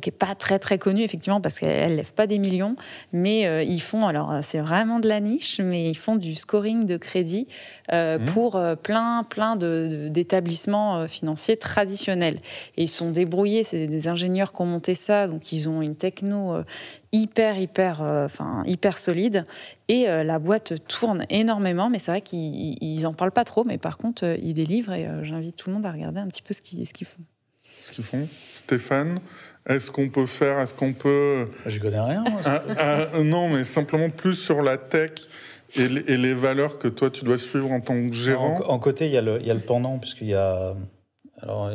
[SPEAKER 3] qui est pas très très connu effectivement parce qu'elle lève pas des millions, mais euh, ils font alors c'est vraiment de la niche, mais ils font du scoring de crédit mmh. pour plein plein d'établissements financiers traditionnels. Et ils sont débrouillés, c'est des ingénieurs qui ont monté ça, donc ils ont une techno hyper, hyper, euh, enfin, hyper solide. Et euh, la boîte tourne énormément, mais c'est vrai qu'ils n'en parlent pas trop. Mais par contre, euh, ils délivrent et j'invite tout le monde à regarder un petit peu ce qu'ils font.
[SPEAKER 1] Ce qu'ils font. Stéphane? Est-ce qu'on peut faire, est-ce qu'on peut...
[SPEAKER 2] Je connais rien.
[SPEAKER 1] Ah, ah, non, mais simplement plus sur la tech et les, valeurs que toi, tu dois suivre en tant que gérant.
[SPEAKER 2] En, côté, il y, a le, il y a le pendant, puisqu'il y a... Alors,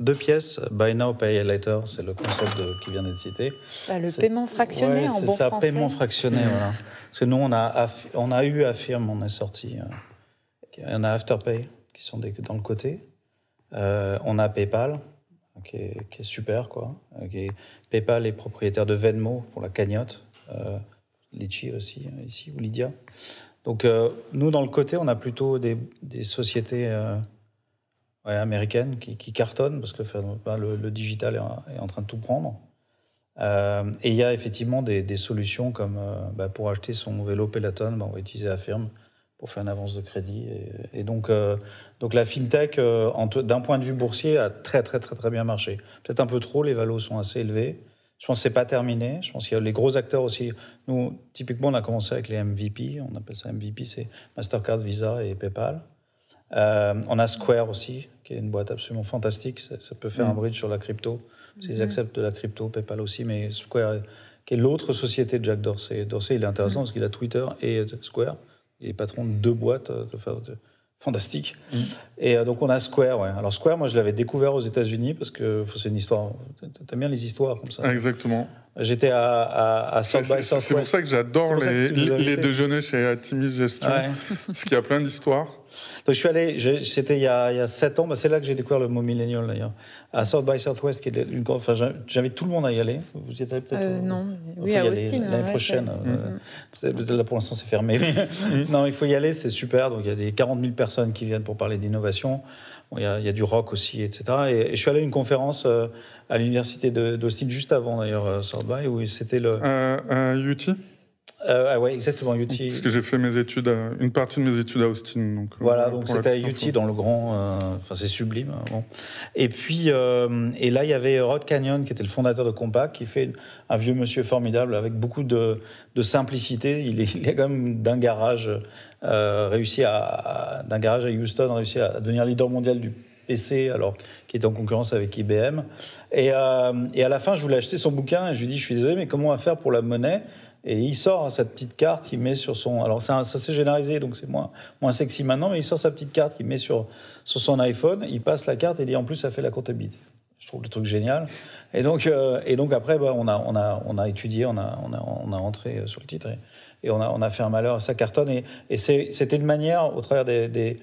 [SPEAKER 2] deux pièces, Buy Now, Pay Later, c'est le concept qui vient d'être cité.
[SPEAKER 3] Bah, le paiement fractionné en bon
[SPEAKER 2] ça, français. paiement fractionné, voilà. Parce que nous, on a, on a eu Affirm, on est sorti. Euh, on a Afterpay, qui sont dans le côté. Euh, on a PayPal, qui est, super, quoi. PayPal est propriétaire de Venmo pour la cagnotte. Euh, Litchi aussi, ici, ou Lydia. Donc, nous, dans le côté, on a plutôt des, sociétés ouais, américaine qui, qui, cartonne parce que bah, le, digital est, en train de tout prendre. Euh, et il y a effectivement des, solutions comme euh, bah, pour acheter son vélo Peloton, bah, on va utiliser Affirm pour faire une avance de crédit. Et, donc, euh, donc la fintech, d'un point de vue boursier, a très très très très bien marché. Peut-être un peu trop, les valos sont assez élevés. Je pense que c'est pas terminé. Je pense qu'il y a les gros acteurs aussi. Nous, typiquement, on a commencé avec les MVP. On appelle ça MVP, c'est Mastercard, Visa et PayPal. Euh, on a Square aussi, qui est une boîte absolument fantastique. Ça, peut faire un mm. bridge sur la crypto. Ils mm-hmm. acceptent de la crypto, PayPal aussi, mais Square, qui est l'autre société de Jack Dorsey. Dorsey, il est intéressant mm. parce qu'il a Twitter et Square. Il est patron de deux boîtes. Euh, de, fantastique. Mm. Et euh, donc on a Square, ouais. Alors Square, moi je l'avais découvert aux États-Unis parce que c'est une histoire. T'aimes bien les histoires comme ça
[SPEAKER 1] Exactement.
[SPEAKER 2] J'étais à, à, à South by
[SPEAKER 1] C'est pour ça que j'adore les, les déjeuners chez Atimis Gestion, parce qu'il y a plein d'histoires.
[SPEAKER 2] Donc je suis allé, c'était il, y a, il y a 7 ans, bah, c'est là que j'ai découvert le mot millennial d'ailleurs, à South by Southwest, qui est une enfin, j'invite tout le monde à y aller. Vous y êtes allé peut-être
[SPEAKER 3] euh, Non, oui, à Austin.
[SPEAKER 2] L'année prochaine. Euh, là pour l'instant c'est fermé. non, il faut y aller, c'est super. Donc il y a des 40 000 personnes qui viennent pour parler d'innovation. Il, y a, il, y a, du rock aussi, etc. Et, je suis allé à une conférence euh, à l'université d'Austin juste avant d'ailleurs, South by, où c'était le.
[SPEAKER 1] À UT
[SPEAKER 2] euh, ah ouais, exactement, UT.
[SPEAKER 1] Parce que j'ai fait mes études, une partie de mes études à Austin. Donc,
[SPEAKER 2] euh, voilà, donc c'était à UT dans le grand. Euh, enfin, c'est sublime. Hein, bon. Et puis, et là, il y avait Rod Canyon, qui était le fondateur de Compaq, qui fait un vieux monsieur formidable avec beaucoup de, de simplicité. Il est, il est quand même d'un garage, réussi à, d'un garage à Houston, réussi à devenir leader mondial du PC, alors qui était en concurrence avec IBM. Et, et à la fin, je voulais acheter son bouquin et je lui dis, je suis désolé, mais comment on va faire pour la monnaie? Et il sort cette petite carte qu'il met sur son. Alors ça, s'est généralisé, donc c'est moins, moins sexy maintenant, mais il sort sa petite carte qu'il met sur, sur son iPhone, il passe la carte et dit en plus ça fait la comptabilité. Je trouve le truc génial. Et donc, euh, et donc après, bah, on, a, on, a, on a étudié, on a, on a, on a rentré sur le titre a, on a fait un malheur, ça cartonne. Et, et c'était une manière, au travers des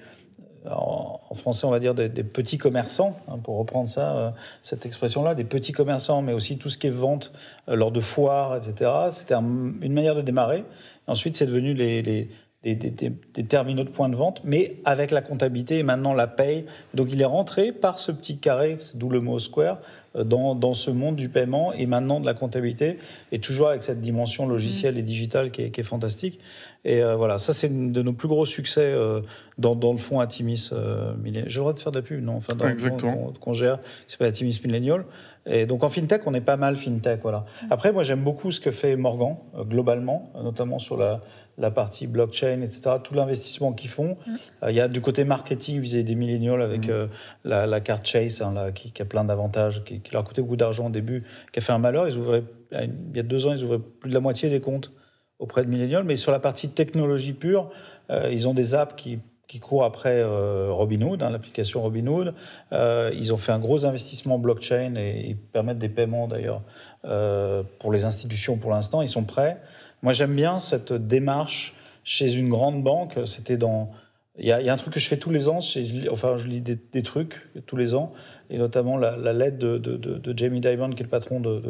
[SPEAKER 2] en, français, on va dire des, petits commerçants, hein, pour reprendre ça, euh, cette expression-là, des petits commerçants, mais aussi tout ce qui est vente euh, lors de foires, etc. C'était une manière de démarrer. ensuite, c'est devenu les, des, des, terminaux de points de vente, mais avec la comptabilité et maintenant la paye. Donc il est rentré par ce petit carré, d'où le mot square, dans, dans, ce monde du paiement et maintenant de la comptabilité, et toujours avec cette dimension logicielle et digitale qui est, qui est fantastique. Et euh, voilà, ça c'est de nos plus gros succès euh, dans, dans, le fonds Atimis. Euh, J'ai le droit de faire de la pub, non Enfin, dans
[SPEAKER 1] Exactement.
[SPEAKER 2] le qu'on gère, qui s'appelle Atimis Millennial. Et donc en fintech, on est pas mal fintech, voilà. Après, moi j'aime beaucoup ce que fait Morgan globalement, notamment sur la, la partie blockchain, etc., tout l'investissement qu'ils font. Mm. Euh, il y a du côté marketing vis-à-vis des millénials avec mm. euh, la, carte Chase, hein, là, qui, a plein d'avantages, qui, leur a coûté beaucoup d'argent au début, qui a fait un malheur. Ils ouvraient, il y a deux ans, ils ouvraient plus de la moitié des comptes auprès de millénials. Mais sur la partie technologie pure, euh, ils ont des apps qui, courent après Robinhood, hein, l'application Robinhood. ils ont fait un gros investissement blockchain et ils permettent des paiements d'ailleurs pour les institutions pour l'instant. Ils sont prêts. Moi, j'aime bien cette démarche chez une grande banque. C'était dans. Il y, a, un truc que je fais tous les ans. enfin, je lis des, trucs tous les ans, et notamment la, lettre de, Jamie Dimon, qui est le patron de,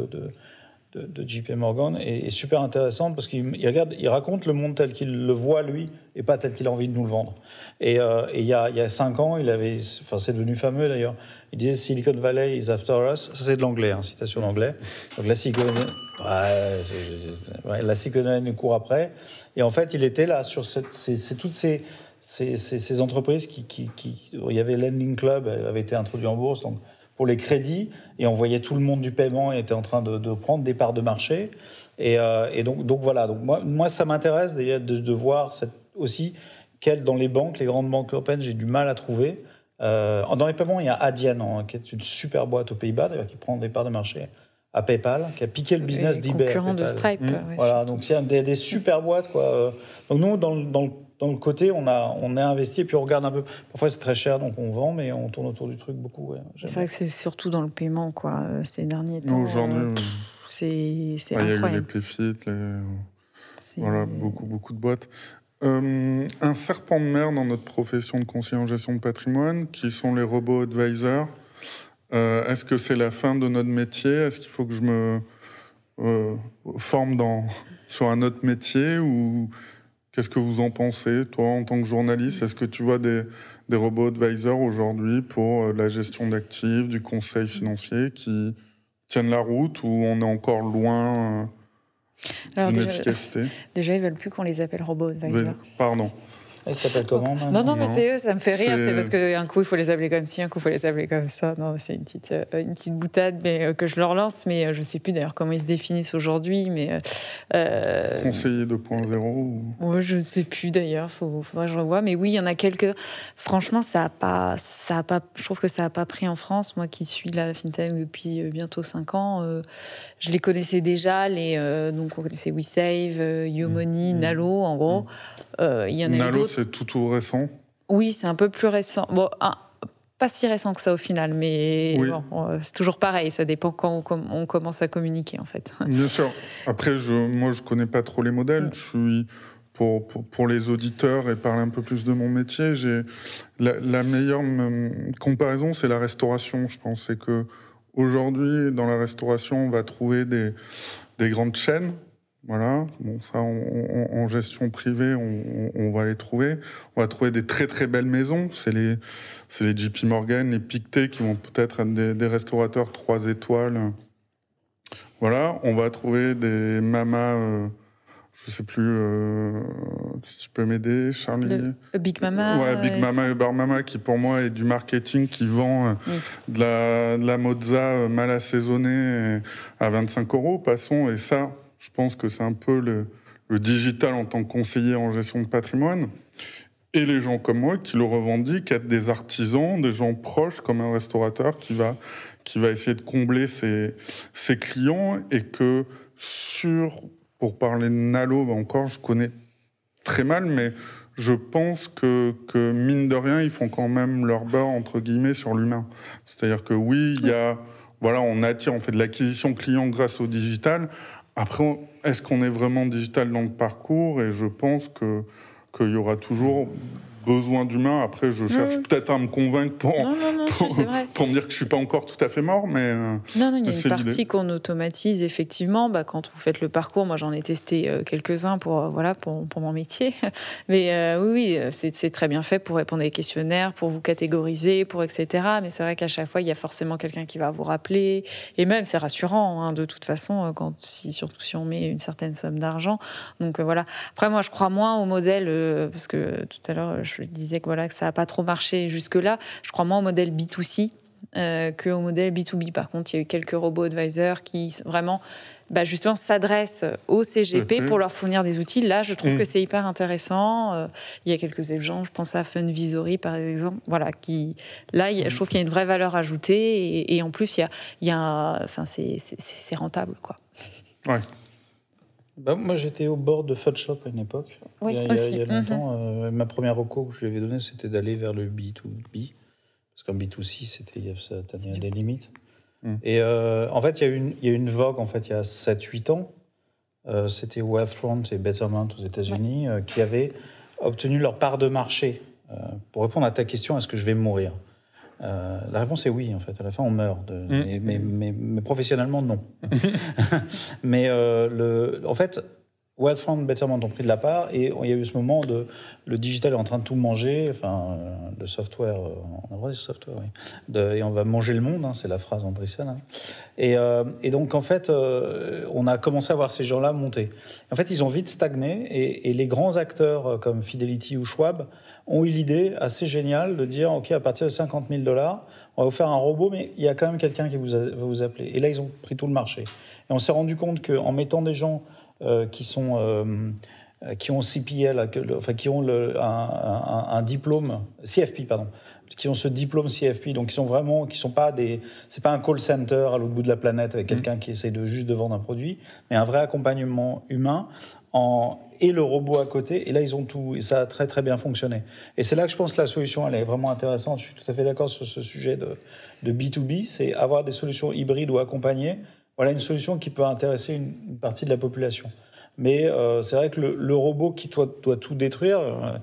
[SPEAKER 2] de, JP Morgan est, super intéressante parce qu'il regarde, il raconte le monde tel qu'il le voit lui et pas tel qu'il a envie de nous le vendre. Et, euh, il, y y a, cinq ans, il avait, enfin c'est devenu fameux d'ailleurs. Il disait Silicon Valley is after us. Ça c'est de l'anglais, hein, citation d'anglais. Donc la Silicon, ouais, Silicon Valley court après. Et en fait, il était là sur c'est toutes ces, entreprises qui, il y avait Lending Club avait été introduit en bourse, donc pour les crédits et on voyait tout le monde du paiement était en train de, prendre des parts de marché. Et, euh, donc, voilà, moi, ça m'intéresse de, voir aussi quelles dans les banques, les grandes banques européennes, j'ai du mal à trouver. Euh, dans les paiements, il y a Adyen, hein, qui est une super boîte aux Pays-Bas, d'ailleurs, qui prend des parts de marché à PayPal, qui a piqué le business d'eBay.
[SPEAKER 3] Concurrent de Stripe.
[SPEAKER 2] Mmh. voilà, donc c'est des, des, super boîtes. Quoi. Donc nous, dans, dans le dans le côté, on a, on a investi et puis on regarde un peu. Parfois, c'est très cher, donc on vend, mais on tourne autour du truc beaucoup.
[SPEAKER 3] c'est vrai que c'est surtout dans le paiement, quoi, euh, ces derniers temps.
[SPEAKER 1] Aujourd'hui,
[SPEAKER 3] euh, c'est
[SPEAKER 1] incroyable. Il y a eu les PFIT, voilà, beaucoup, beaucoup de boîtes. Euh, un serpent de mer dans notre profession de conseiller en gestion de patrimoine, qui sont les robots advisors. Est-ce que c'est la fin de notre métier? Est-ce qu'il faut que je me forme dans, sur un autre métier? Ou Qu'est-ce que vous en pensez, toi, en tant que journaliste? Est-ce que tu vois des, robots advisors aujourd'hui pour euh, la gestion d'actifs, du conseil financier qui tiennent la route ou on est encore loin euh, d'une efficacité
[SPEAKER 3] Déjà, ils veulent plus qu'on les appelle robots advisors.
[SPEAKER 2] Pardon. Il s'appelle comment
[SPEAKER 3] Non, non, mais c'est eux, ça me fait rire. C'est parce qu'un coup, il faut les appeler comme ci, un coup, il faut les appeler comme ça. Non, c'est une petite, euh, une petite boutade mais, euh, que je leur lance, mais euh, je ne sais plus d'ailleurs comment ils se définissent aujourd'hui. Mais,
[SPEAKER 1] euh, Conseiller 2.0 ou...
[SPEAKER 3] ouais, Je ne sais plus d'ailleurs, il faudrait que je revoie. Mais oui, il y en a quelques. Franchement, ça a pas, ça a pas, je trouve que ça n'a pas pris en France. Moi qui suis la FinTech depuis bientôt 5 ans, je les connaissais déjà. Les, donc, on connaissait WeSave, YoMoney, mmh. Nalo, en gros. il y en a d'autres
[SPEAKER 1] c'est tout, tout récent
[SPEAKER 3] Oui, c'est un peu plus récent. Bon, pas si récent que ça au final, mais euh, c'est toujours pareil. Ça dépend quand on, commence à communiquer, en fait.
[SPEAKER 1] Bien sûr. Après, je, moi, je connais pas trop les modèles. Je suis pour, pour, les auditeurs et parler un peu plus de mon métier, j'ai la, meilleure comparaison, c'est la restauration. Je pense que aujourd'hui, dans la restauration, on va trouver des, des grandes chaînes voilà, bon, ça, en gestion privée, on, va les trouver. On va trouver des très très belles maisons. C'est les, c'est les JP Morgan, les Pictet qui vont peut-être être des, restaurateurs trois étoiles. Voilà, on va trouver des mamas, euh, je sais plus euh, si tu peux m'aider, Charlie.
[SPEAKER 3] Big Mama.
[SPEAKER 1] Ouais, Big Mama et Bar Mama qui pour moi est du marketing qui vend euh, de, la, de la mozza mal assaisonnée à 25 euros, passons. Et ça, je pense que c'est un peu le, digital en tant que conseiller en gestion de patrimoine. Et les gens comme moi qui le revendiquent, être des artisans, des gens proches comme un restaurateur qui va, qui va essayer de combler ses, clients et que sur, pour parler de Nalo, bah encore, je connais très mal, mais je pense que, que, mine de rien, ils font quand même leur beurre, entre guillemets, sur l'humain. C'est-à-dire que oui, il y a, voilà, on attire, on fait de l'acquisition client grâce au digital. Après, est-ce qu'on est vraiment digital dans le parcours? Et je pense que qu'il y aura toujours besoin d'humain. Après, je cherche peut-être à me convaincre pour,
[SPEAKER 3] non, non,
[SPEAKER 1] pour, pour, me dire que je suis pas encore tout à fait mort, mais
[SPEAKER 3] euh, non, non, il y a une partie qu'on automatise effectivement. Bah, quand vous faites le parcours, moi j'en ai testé euh, quelques-uns pour euh, voilà pour, pour, mon métier, mais oui, oui c'est très bien fait pour répondre à des questionnaires, pour vous catégoriser, pour etc. Mais c'est vrai qu'à chaque fois, il y a forcément quelqu'un qui va vous rappeler, et même c'est rassurant hein, de toute façon quand si surtout si on met une certaine somme d'argent. Donc voilà. Après, moi, je crois moins au modèle parce que tout à l'heure je disais que voilà que ça n'a pas trop marché jusque-là. Je crois moins au modèle B2C euh, qu'au modèle B2B. Par contre, il y a eu quelques robots advisors qui vraiment bah, justement s'adressent aux CGP mhm. pour leur fournir des outils. Là, je trouve mhm. que c'est hyper intéressant. Euh, il y a quelques exemples, je pense à Funvisory par exemple, voilà, qui là, je trouve qu'il y a une vraie valeur ajoutée et, en plus, il y a, il y a enfin, c'est rentable, quoi.
[SPEAKER 1] Ouais.
[SPEAKER 2] Bah, moi, j'étais au bord de Shop à une époque.
[SPEAKER 3] Oui,
[SPEAKER 2] il, y a,
[SPEAKER 3] aussi.
[SPEAKER 2] il y a longtemps. Mhm. Euh, ma première recours que je lui avais donnée, c'était d'aller vers le B2B. Parce qu'en B2C, c'était, il y a, des limites. Mhm. Et euh, en fait, il y, a une, il y a une vogue, en fait, il y a 7-8 ans. Euh, c'était Wealthfront et Betterment aux États-Unis qui avaient obtenu leur part de marché. pour répondre à ta question, est-ce que je vais mourir? Euh, la réponse est oui, en fait. À la fin, on meurt. De, mm. mais, mais, mais, professionnellement, non. mais euh, le, en fait, Wealthfront, Betterment ont pris de la part et il y a eu ce moment de le digital est en train de tout manger, enfin euh, le software, on a le droit software, oui. De, et on va manger le monde, hein, c'est la phrase Andreessen. Hein. Et, et, donc en fait, on a commencé à voir ces gens-là monter. En fait, ils ont vite stagné et, et les grands acteurs comme Fidelity ou Schwab ont eu l'idée assez géniale de dire OK, à partir de 50 000 dollars, on va vous faire un robot, mais il y a quand même quelqu'un qui vous va vous appeler. Et là, ils ont pris tout le marché. Et on s'est rendu compte qu'en mettant des gens euh, qui sont euh, qui ont CPL, enfin qui ont le, un, diplôme CFP, pardon, qui ont ce diplôme CFP, donc qui sont vraiment, qui sont pas des, c'est pas un call center à l'autre bout de la planète avec mmh. quelqu'un qui essaie de juste de vendre un produit, mais un vrai accompagnement humain en, et le robot à côté. Et là, ils ont tout. Et ça a très, très bien fonctionné. Et c'est là que je pense que la solution, elle est vraiment intéressante. Je suis tout à fait d'accord sur ce sujet de, de B2B. C'est avoir des solutions hybrides ou accompagnées. Voilà une solution qui peut intéresser une, partie de la population. Mais euh, c'est vrai que le, robot qui doit, tout détruire, euh,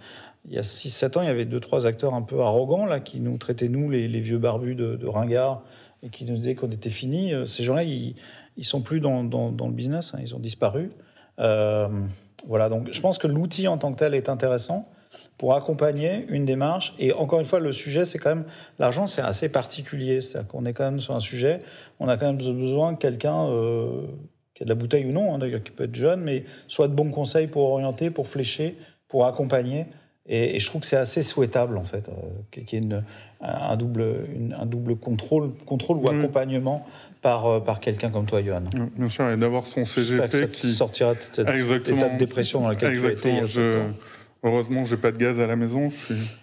[SPEAKER 2] il y a 6-7 ans, il y avait deux, trois acteurs un peu arrogants là, qui nous traitaient, nous, les, vieux barbus de, de ringards, et qui nous disaient qu'on était finis. Euh, ces gens-là, ils ne sont plus dans, le business, hein, ils ont disparu. Voilà, donc je pense que l'outil en tant que tel est intéressant pour accompagner une démarche. Et encore une fois, le sujet, c'est quand même l'argent, c'est assez particulier. C'est-à-dire qu'on est quand même sur un sujet, on a quand même besoin de quelqu'un qui a de la bouteille ou non, hein, d'ailleurs, qui peut être jeune, mais soit de bons conseils pour orienter, pour flécher, pour accompagner. Et, je trouve que c'est assez souhaitable, en fait, euh, qu'il y ait une, un, double, un double contrôle, contrôle ou accompagnement par, euh, par quelqu'un comme toi, Johan.
[SPEAKER 1] Bien sûr, et d'avoir son CGP qui
[SPEAKER 2] sortira de cet état de dépression dans
[SPEAKER 1] Exactement. tu as été. Heureusement, j'ai pas de gaz à la maison.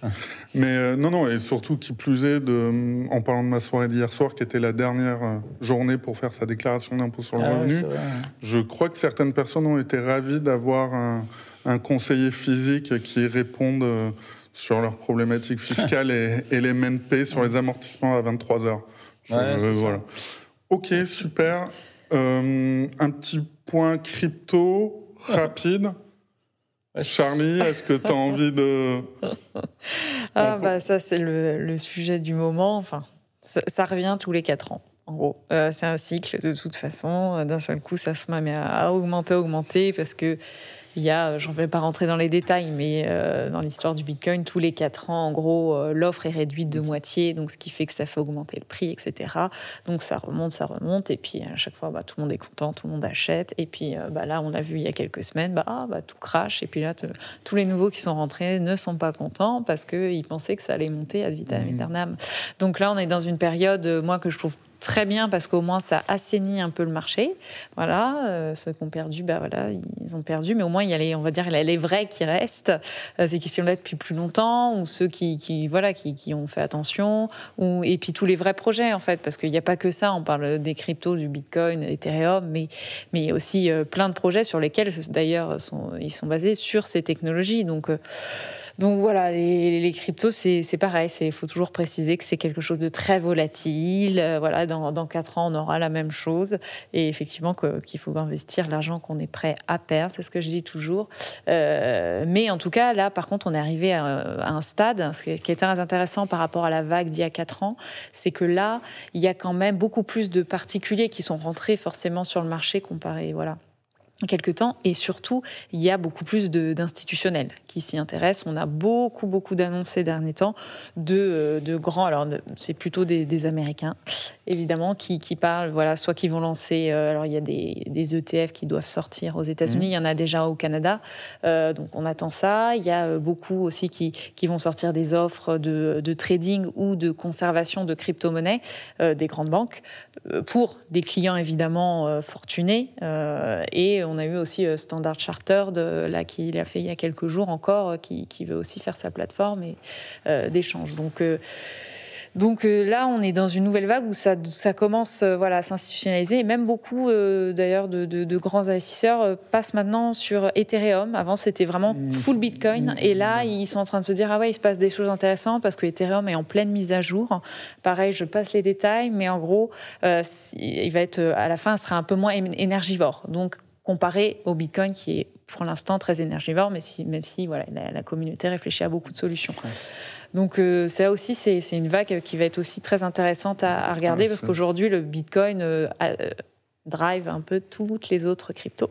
[SPEAKER 1] Mais euh, non, non, et surtout qui plus est, de, en parlant de ma soirée d'hier soir, qui était la dernière euh, journée pour faire sa déclaration d'impôt sur le ah revenu, je crois que certaines personnes ont été ravies d'avoir un, un, conseiller physique qui réponde sur leurs problématiques fiscales et, et, les MNP sur les amortissements à 23 heures.
[SPEAKER 2] voilà.
[SPEAKER 1] Ok, super. Euh, un petit point crypto rapide. Charlie, est-ce que tu as envie de...
[SPEAKER 3] ah bah ça c'est le, sujet du moment. Enfin, ça, revient tous les quatre ans. En gros, euh, c'est un cycle de toute façon. D'un seul coup, ça se met à augmenter, augmenter parce que il y a, je ne vais pas rentrer dans les détails, mais euh, dans l'histoire du Bitcoin, tous les quatre ans, en gros, euh, l'offre est réduite de moitié, donc ce qui fait que ça fait augmenter le prix, etc. Donc ça remonte, ça remonte, et puis à chaque fois, bah, tout le monde est content, tout le monde achète. Et puis euh, bah, là, on l'a vu il y a quelques semaines, bah, ah, bah, tout crache, et puis là, tous les nouveaux qui sont rentrés ne sont pas contents parce qu'ils pensaient que ça allait monter à vitam mmh. aeternam. Donc là, on est dans une période, moi, que je trouve très bien parce qu'au moins ça assainit un peu le marché. Voilà, euh, ceux qui ont perdu, bah voilà, ils ont perdu, mais au moins il y a les, on va dire, les vrais qui restent, euh, ces qui sont là depuis plus longtemps, ou ceux qui, qui voilà, qui, qui, ont fait attention, ou et puis tous les vrais projets en fait, parce qu'il n'y a pas que ça. On parle des cryptos, du Bitcoin, Ethereum, mais mais aussi euh, plein de projets sur lesquels d'ailleurs ils sont basés sur ces technologies. Donc Donc voilà, les, cryptos, c'est pareil. Il faut toujours préciser que c'est quelque chose de très volatile. Euh, voilà, dans, dans 4 ans, on aura la même chose. Et effectivement, qu'il faut investir l'argent qu'on est prêt à perdre. C'est ce que je dis toujours. Euh, mais en tout cas, là, par contre, on est arrivé à, un stade, ce qui est très intéressant par rapport à la vague d'il y a 4 ans, c'est que là, il y a quand même beaucoup plus de particuliers qui sont rentrés forcément sur le marché comparé, voilà, quelques temps. Et surtout, il y a beaucoup plus d'institutionnels qui s'y intéressent. On a beaucoup, beaucoup d'annonces ces derniers temps de, euh, de grands, alors c'est plutôt des, des, Américains, évidemment, qui, qui, parlent, voilà, soit qui vont lancer, euh, alors il y a des, des, ETF qui doivent sortir aux États-Unis, mmh. il y en a déjà au Canada, euh, donc on attend ça. Il y a beaucoup aussi qui, qui vont sortir des offres de, de, trading ou de conservation de crypto-monnaies des grandes banques pour des clients évidemment fortunés et on a eu aussi Standard Chartered, là, qui a fait il y a quelques jours encore, euh, qui, veut aussi faire sa plateforme et euh, d'échange. Donc, donc là, on est dans une nouvelle vague où ça, ça commence voilà, à s'institutionnaliser. Et même beaucoup, d'ailleurs, de, grands investisseurs passent maintenant sur Ethereum. Avant, c'était vraiment mmh. full Bitcoin. Et là, ils sont en train de se dire, ah ouais, il se passe des choses intéressantes parce que Ethereum est en pleine mise à jour. Pareil, je passe les détails, mais en gros, il va être, à la fin, ce sera un peu moins énergivore. Donc, comparé au Bitcoin qui est pour l'instant très énergivore, mais si, même si voilà, la, communauté réfléchit à beaucoup de solutions. Donc euh, ça aussi, c'est une vague qui va être aussi très intéressante à, regarder parce qu'aujourd'hui, le Bitcoin euh, euh, drive un peu toutes les autres cryptos.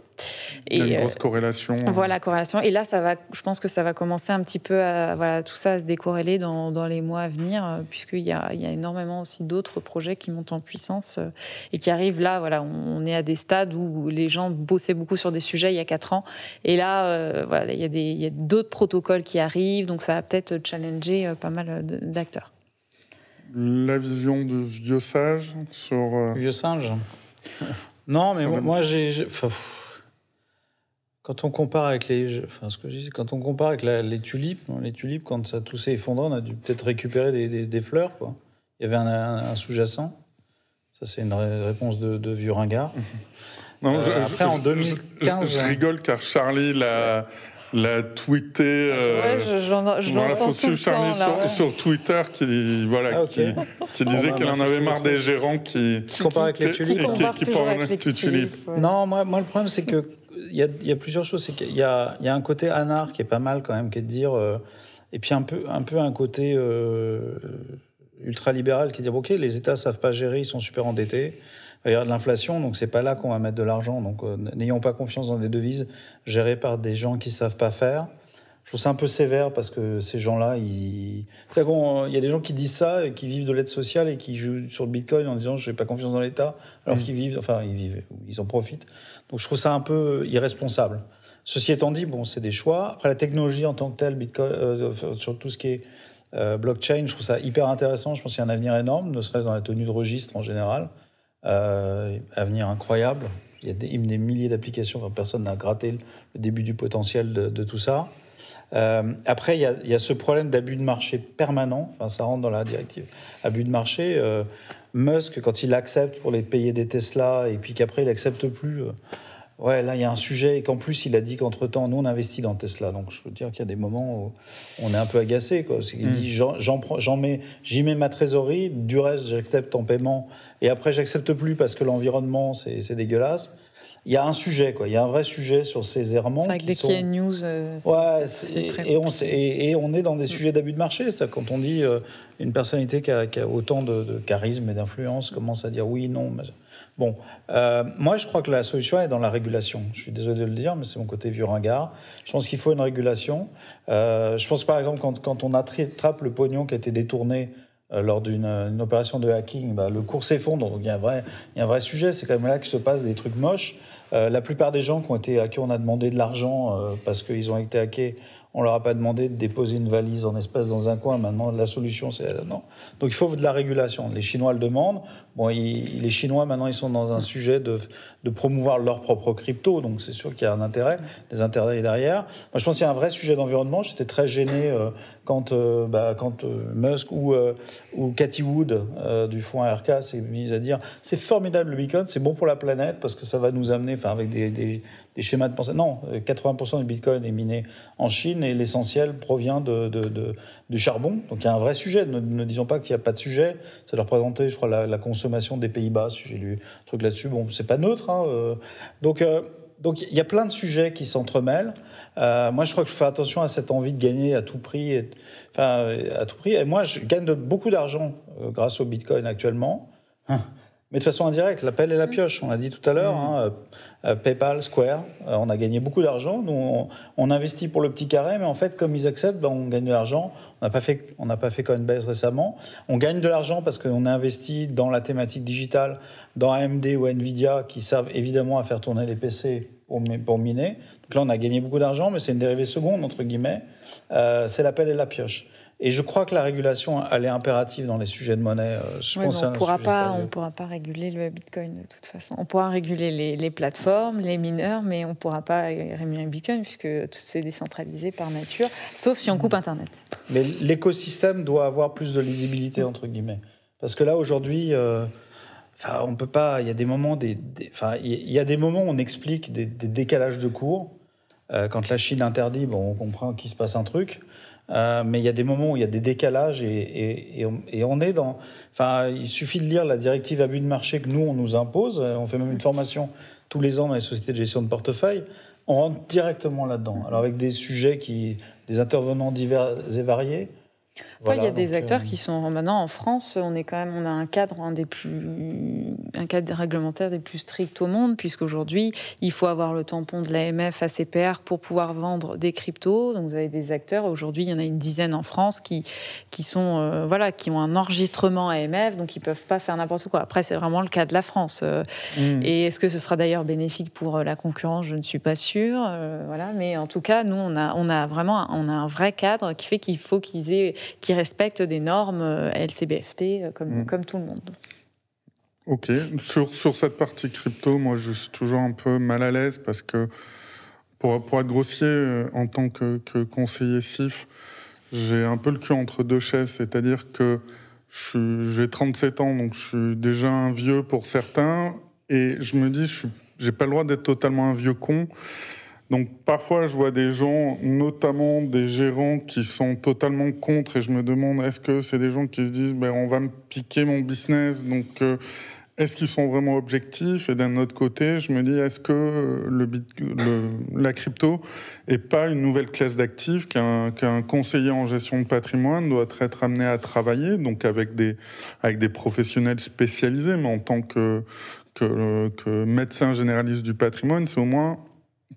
[SPEAKER 1] Et, Il y a une grosse corrélation.
[SPEAKER 3] Voilà, corrélation. Et là, ça va, je pense que ça va commencer un petit peu à, voilà, tout ça à se décorréler dans, dans les mois à venir, euh, puisqu'il y a, il y a énormément aussi d'autres projets qui montent en puissance euh, et qui arrivent là. Voilà, on, est à des stades où les gens bossaient beaucoup sur des sujets il y a quatre ans. Et là, euh, voilà, il y a, des, il y a d'autres protocoles qui arrivent, donc ça va peut-être challenger pas mal d'acteurs.
[SPEAKER 1] La vision de Vieux Sage sur...
[SPEAKER 2] Vieux Singe non, mais moi, j'ai. Quand on compare avec les, enfin ce que je dis, quand on compare avec les tulipes, les tulipes, quand ça tout s'est effondré, on a dû peut-être récupérer des, des, fleurs, quoi. Il y avait un, sous-jacent. Ça, c'est une réponse de, vieux ringard.
[SPEAKER 1] non, euh, après, en 2015, je, rigole car Charlie l'a l'a tweeté. Euh,
[SPEAKER 3] ouais, je, voilà, faut suivre Charlie
[SPEAKER 1] sur, sur, Twitter qui, voilà, ah, qui, qui, disait bah, qu'elle en avait marre des gérants qui,
[SPEAKER 2] qui comparent avec les tulipes.
[SPEAKER 3] Qui, qui avec les tulipes.
[SPEAKER 2] Non, moi, moi, le problème, c'est qu'il y a, y a plusieurs choses. C'est qu'il y a, y a un côté anard qui est pas mal quand même, qui est de dire. Euh, et puis un peu, un peu un côté euh, ultra-libéral qui dit ok, les États savent pas gérer, ils sont super endettés il va y avoir de l'inflation, donc c'est pas là qu'on va mettre de l'argent. Donc euh, n'ayons pas confiance dans des devises gérées par des gens qui savent pas faire. Je trouve ça un peu sévère parce que ces gens-là, ils... il y a des gens qui disent ça et qui vivent de l'aide sociale et qui jouent sur le Bitcoin en disant je n'ai pas confiance dans l'État, alors qu'ils vivent, enfin ils vivent, ils en profitent. Donc je trouve ça un peu irresponsable. Ceci étant dit, bon, c'est des choix. Après la technologie en tant que telle, Bitcoin, euh, sur tout ce qui est euh, blockchain, je trouve ça hyper intéressant. Je pense qu'il y a un avenir énorme, ne serait-ce dans la tenue de registre en général. Euh, avenir incroyable. Il y a des, des milliers d'applications, personne n'a gratté le début du potentiel de, tout ça. Euh, après, il y, a, il y, a, ce problème d'abus de marché permanent, enfin, ça rentre dans la directive abus de marché. Musk, quand il accepte pour les payer des Tesla et puis qu'après il n'accepte plus, ouais, là il y a un sujet et qu'en plus il a dit qu'entre-temps, nous on investit dans Tesla. Donc je veux dire qu'il y a des moments où on est un peu agacé. Quoi. Il mm. dit j'en mets, j'y mets ma trésorerie, du reste j'accepte en paiement et après j'accepte plus parce que l'environnement c'est dégueulasse. Il y a un sujet, quoi. Il y a un vrai sujet sur ces errements. C'est
[SPEAKER 3] vrai que dès qu'il y a une news, euh,
[SPEAKER 2] c'est très et on, et, on est dans des sujets d'abus de marché. Ça, quand on dit euh, une personnalité qui a, autant de, charisme et d'influence commence à dire oui, non. Bon, euh, moi je crois que la solution est dans la régulation. Je suis désolé de le dire, mais c'est mon côté vieux ringard. Je pense qu'il faut une régulation. je pense par exemple quand, quand on attrape le pognon qui a été détourné euh, lors d'une opération de hacking, bah, le cours s'effondre. Donc il y, a un vrai, y a un vrai sujet. C'est quand même là que se passent des trucs moches. Euh, la plupart des gens qui ont été, à qui on a demandé de l'argent euh, parce qu'ils ont été hackés, on leur a pas demandé de déposer une valise en espèces dans un coin. Maintenant, la solution, c'est non. Donc il faut de la régulation. Les Chinois le demandent. Bon, les Chinois, maintenant, ils sont dans un sujet de, promouvoir leur propre crypto, donc c'est sûr qu'il y a un intérêt, des intérêts derrière. Moi, je pense qu'il y a un vrai sujet d'environnement. J'étais très gêné euh, quand, euh, bah, euh, Musk ou, ou Cathy Wood du fonds ARK s'est mis à dire c'est formidable le Bitcoin, c'est bon pour la planète parce que ça va nous amener, enfin, avec des, schémas de pensée. Non, 80% du Bitcoin est miné en Chine et l'essentiel provient du charbon. Donc il y a un vrai sujet. Ne, disons pas qu'il n'y a pas de sujet. Ça leur représentait, je crois, la consommation des Pays-Bas, si j'ai lu un truc là-dessus. Bon, c'est pas neutre. Hein, euh. Donc, euh, donc il y a plein de sujets qui s'entremêlent. Euh, moi, je crois que je fais attention à cette envie de gagner à tout prix. Et, enfin, à tout prix. Et moi, je gagne beaucoup d'argent grâce au Bitcoin actuellement. Mais de façon indirecte, l'appel et la pioche, on l'a dit tout à l'heure. Mmh. Hein, PayPal, Square, on a gagné beaucoup d'argent. Nous, on, investit pour le petit carré, mais en fait, comme ils acceptent, ben, on gagne de l'argent. On n'a pas fait, on n'a pas fait Coinbase récemment. On gagne de l'argent parce qu'on a investi dans la thématique digitale dans AMD ou Nvidia qui savent évidemment à faire tourner les PC pour, pour miner. Donc là, on a gagné beaucoup d'argent, mais c'est une dérivée seconde, entre guillemets. Euh, c'est l'appel et la pioche. Et je crois que la régulation, elle est impérative dans les sujets de monnaie.
[SPEAKER 3] Euh, je on ne pourra, pas, on pourra pas réguler le Bitcoin de toute façon. On pourra réguler les, les plateformes, les mineurs, mais on ne pourra pas rémunérer le Bitcoin puisque tout c'est décentralisé par nature, sauf si on coupe Internet.
[SPEAKER 2] Mais l'écosystème doit avoir plus de lisibilité, entre guillemets. Parce que là, aujourd'hui... Euh, Enfin, on peut pas. Il y a des moments, des, enfin, il y a des moments où on explique des, décalages de cours. Euh, quand la Chine interdit, bon, on comprend qu'il se passe un truc. Euh, mais il y a des moments où il y a des décalages et, et, on, est dans. Enfin, il suffit de lire la directive abus de marché que nous on nous impose. On fait même une formation tous les ans dans les sociétés de gestion de portefeuille. On rentre directement là-dedans. Alors avec des sujets qui, des intervenants divers et variés
[SPEAKER 3] il y a des acteurs euh, qui sont maintenant en France. On est quand même, on a un cadre un des plus, un cadre réglementaire des plus stricts au monde, puisqu'aujourd'hui, il faut avoir le tampon de l'AMF ACPR pour pouvoir vendre des cryptos. Donc vous avez des acteurs. Aujourd'hui, il y en a une dizaine en France qui, qui sont, euh, voilà, qui ont un enregistrement AMF, donc ils peuvent pas faire n'importe quoi. Après, c'est vraiment le cas de la France. Euh, mm. Et est-ce que ce sera d'ailleurs bénéfique pour la concurrence? Je ne suis pas sûre. voilà, mais en tout cas, nous, on a, on a vraiment, on a un vrai cadre qui fait qu'il faut qu'ils aient qui respectent des normes euh, LCBFT euh, comme, mm. comme tout le monde.
[SPEAKER 1] Ok. Sur, sur cette partie crypto, moi, je suis toujours un peu mal à l'aise parce que, pour, pour être grossier, euh, en tant que, conseiller CIF, j'ai un peu le cul entre deux chaises. C'est-à-dire que j'ai 37 ans, donc je suis déjà un vieux pour certains. Et je me dis, je n'ai pas le droit d'être totalement un vieux con. Donc parfois, je vois des gens, notamment des gérants, qui sont totalement contre et je me demande, est-ce que c'est des gens qui se disent, ben, on va me piquer mon business, donc euh, est-ce qu'ils sont vraiment objectifs? Et d'un autre côté, je me dis, est-ce que le, la crypto est pas une nouvelle classe d'actifs qu'un conseiller en gestion de patrimoine doit être amené à travailler, donc avec des, avec des professionnels spécialisés, mais en tant que, que médecin généraliste du patrimoine, c'est au moins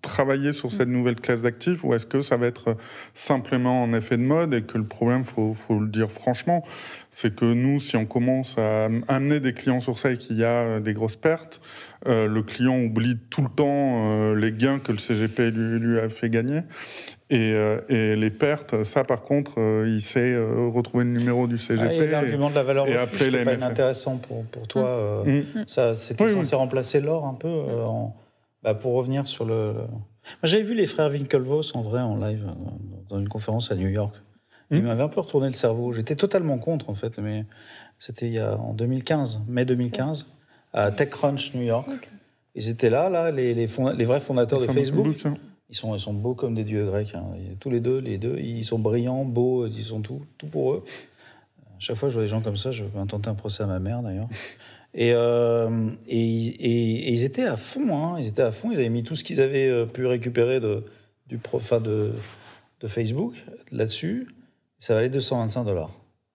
[SPEAKER 1] travailler sur cette nouvelle classe d'actifs ou est-ce que ça va être simplement un effet de mode et que le problème, faut, faut le dire franchement, c'est que nous, si on commence à amener des clients sur ça et qu'il y a des grosses pertes, euh, le client oublie tout le temps euh, les gains que le CGP lui, lui a fait gagner. Et, euh, et, les pertes, ça par contre, il sait retrouver le numéro du CGP.
[SPEAKER 2] Ah, l'argument de la valeur refuge, c'est pas intéressant pour, pour toi. Mm. Ça, c'était censé remplacer l'or un peu en bah, pour revenir sur le. J'avais vu les frères Winklevoss en vrai en live euh, dans une conférence à New York. Ils hmm? m'avaient un peu retourné le cerveau. J'étais totalement contre en fait, mais c'était il y a en 2015, mai 2015, à TechCrunch New York. Ils étaient là, là, les, les, les vrais fondateurs de Facebook. Hein. Ils sont, ils sont beaux comme des dieux grecs. Hein. Tous les deux, les deux, ils sont brillants, beaux, ils sont tout, tout pour eux. À chaque fois que je vois des gens comme ça, je vais intenter un procès à ma mère d'ailleurs. Euh, et, et, ils étaient à fond, hein, ils étaient à fond, ils avaient mis tout ce qu'ils avaient euh, pu récupérer de, du de, de Facebook là-dessus. Ça valait 225 dollars.